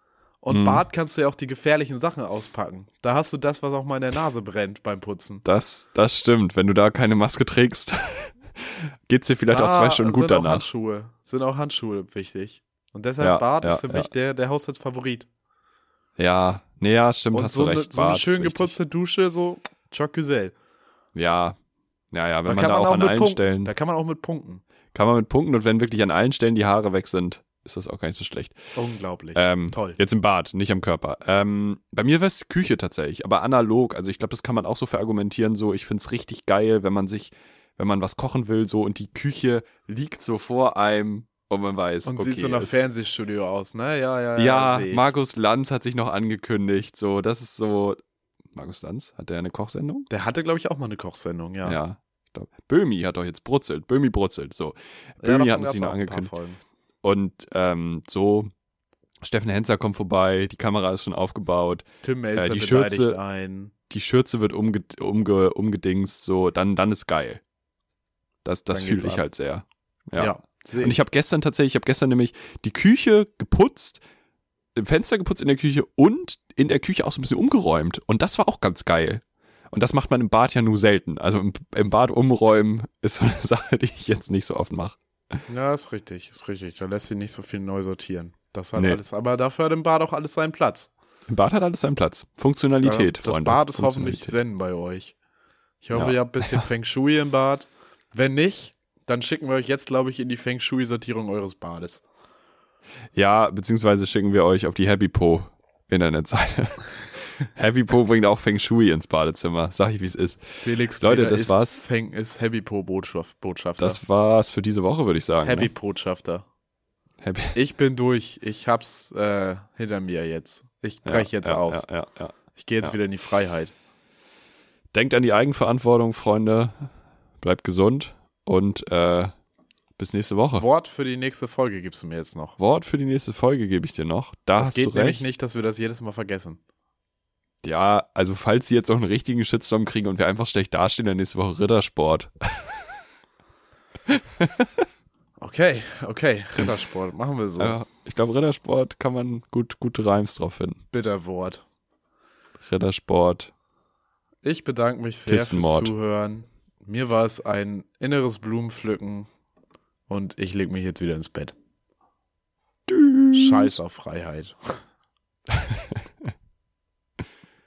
und Mhm. Bad kannst du ja auch die gefährlichen Sachen auspacken. Da hast du das, was auch mal in der Nase brennt beim Putzen. Das, das stimmt. Wenn du da keine Maske trägst, geht's dir vielleicht auch zwei Da Stunden gut sind Auch danach. Handschuhe. Sind auch Handschuhe wichtig. Und deshalb Ja, Bad ja, ist für ja. mich der, der Haushaltsfavorit. Ja, nee, ja, stimmt, Und hast so, du recht. so eine schön geputzte Dusche, so Choc-Güzel. Ja, ja, ja, wenn Da man da man auch, auch an allen punkten. Stellen, Da kann man auch mit punkten. kann man mit Punkten und wenn wirklich an allen Stellen die Haare weg sind, ist das auch gar nicht so schlecht. Unglaublich. Ähm, Toll. Jetzt im Bad, nicht am Körper. Ähm, bei mir wäre es Küche tatsächlich, aber analog. Also ich glaube, das kann man auch so verargumentieren. So, ich finde es richtig geil, wenn man sich, wenn man was kochen will, so und die Küche liegt so vor einem und man weiß. Und okay, sieht so nach Fernsehstudio aus, ne? Ja, ja, Ja, ich. Markus Lanz hat sich noch angekündigt. So, das ist so. Markus Lanz, hat der eine Kochsendung? Der hatte, glaube ich, auch mal eine Kochsendung, ja. Ja. Böhmi hat doch jetzt brutzelt. Böhmi brutzelt. So. Ja, Böhmi davon hat sich noch angekündigt. Und ähm, so, Steffen Henzer kommt vorbei, die Kamera ist schon aufgebaut, Tim Melzer die beleidigt Schürze- ein. die Schürze wird umge umge umgedingst, so, dann, dann ist geil. Das, das fühle ich ab. halt sehr. Ja, Ja. seh Und ich habe gestern tatsächlich, ich habe gestern nämlich die Küche geputzt, Fenster geputzt in der Küche und in der Küche auch so ein bisschen umgeräumt. Und das war auch ganz geil. Und das macht man im Bad ja nur selten. Also im, im Bad umräumen ist so eine Sache, die ich jetzt nicht so oft mache. Ja, ist richtig, ist richtig. Da lässt sich nicht so viel neu sortieren. Das hat Nee. alles, aber dafür hat im Bad auch alles seinen Platz. Im Bad hat alles seinen Platz. Funktionalität, das Freunde. Bad ist hoffentlich. Zen bei euch. Ich hoffe, Ja. ihr habt ein bisschen Feng Shui im Bad. Wenn nicht, dann schicken wir euch jetzt, glaube ich, in die Feng Shui-Sortierung eures Bades. Ja, beziehungsweise schicken wir euch auf die Happy Po Internetseite. Happy Po bringt auch Feng Shui ins Badezimmer. Sag ich, wie es ist. Felix Leute, Leder das ist war's. Feng ist Happy Po Botschaft, Botschafter. Das war's für diese Woche, würde ich sagen. Happy Ne? Botschafter. Happy. Ich bin durch. Ich hab's äh, hinter mir jetzt. Ich brech jetzt ja, aus. Ja, ja, ja. Ich gehe jetzt Ja. wieder in die Freiheit. Denkt an die Eigenverantwortung, Freunde. Bleibt gesund und äh, bis nächste Woche. Wort für die nächste Folge gibst du mir jetzt noch. Wort für die nächste Folge gebe ich dir noch. Da Das geht nämlich recht. nicht, dass wir das jedes Mal vergessen. Ja, also falls sie jetzt auch einen richtigen Shitstorm kriegen und wir einfach schlecht dastehen, dann nächste Woche Rittersport. Okay, okay. Rittersport, machen wir so. Ja, ich glaube, Rittersport kann man gut, gute Reims drauf finden. Bitterwort. Rittersport. Ich bedanke mich sehr fürs. Zuhören. Mir war es ein inneres Blumenpflücken und ich leg mich jetzt wieder ins Bett. Tschüss. Scheiß auf Freiheit.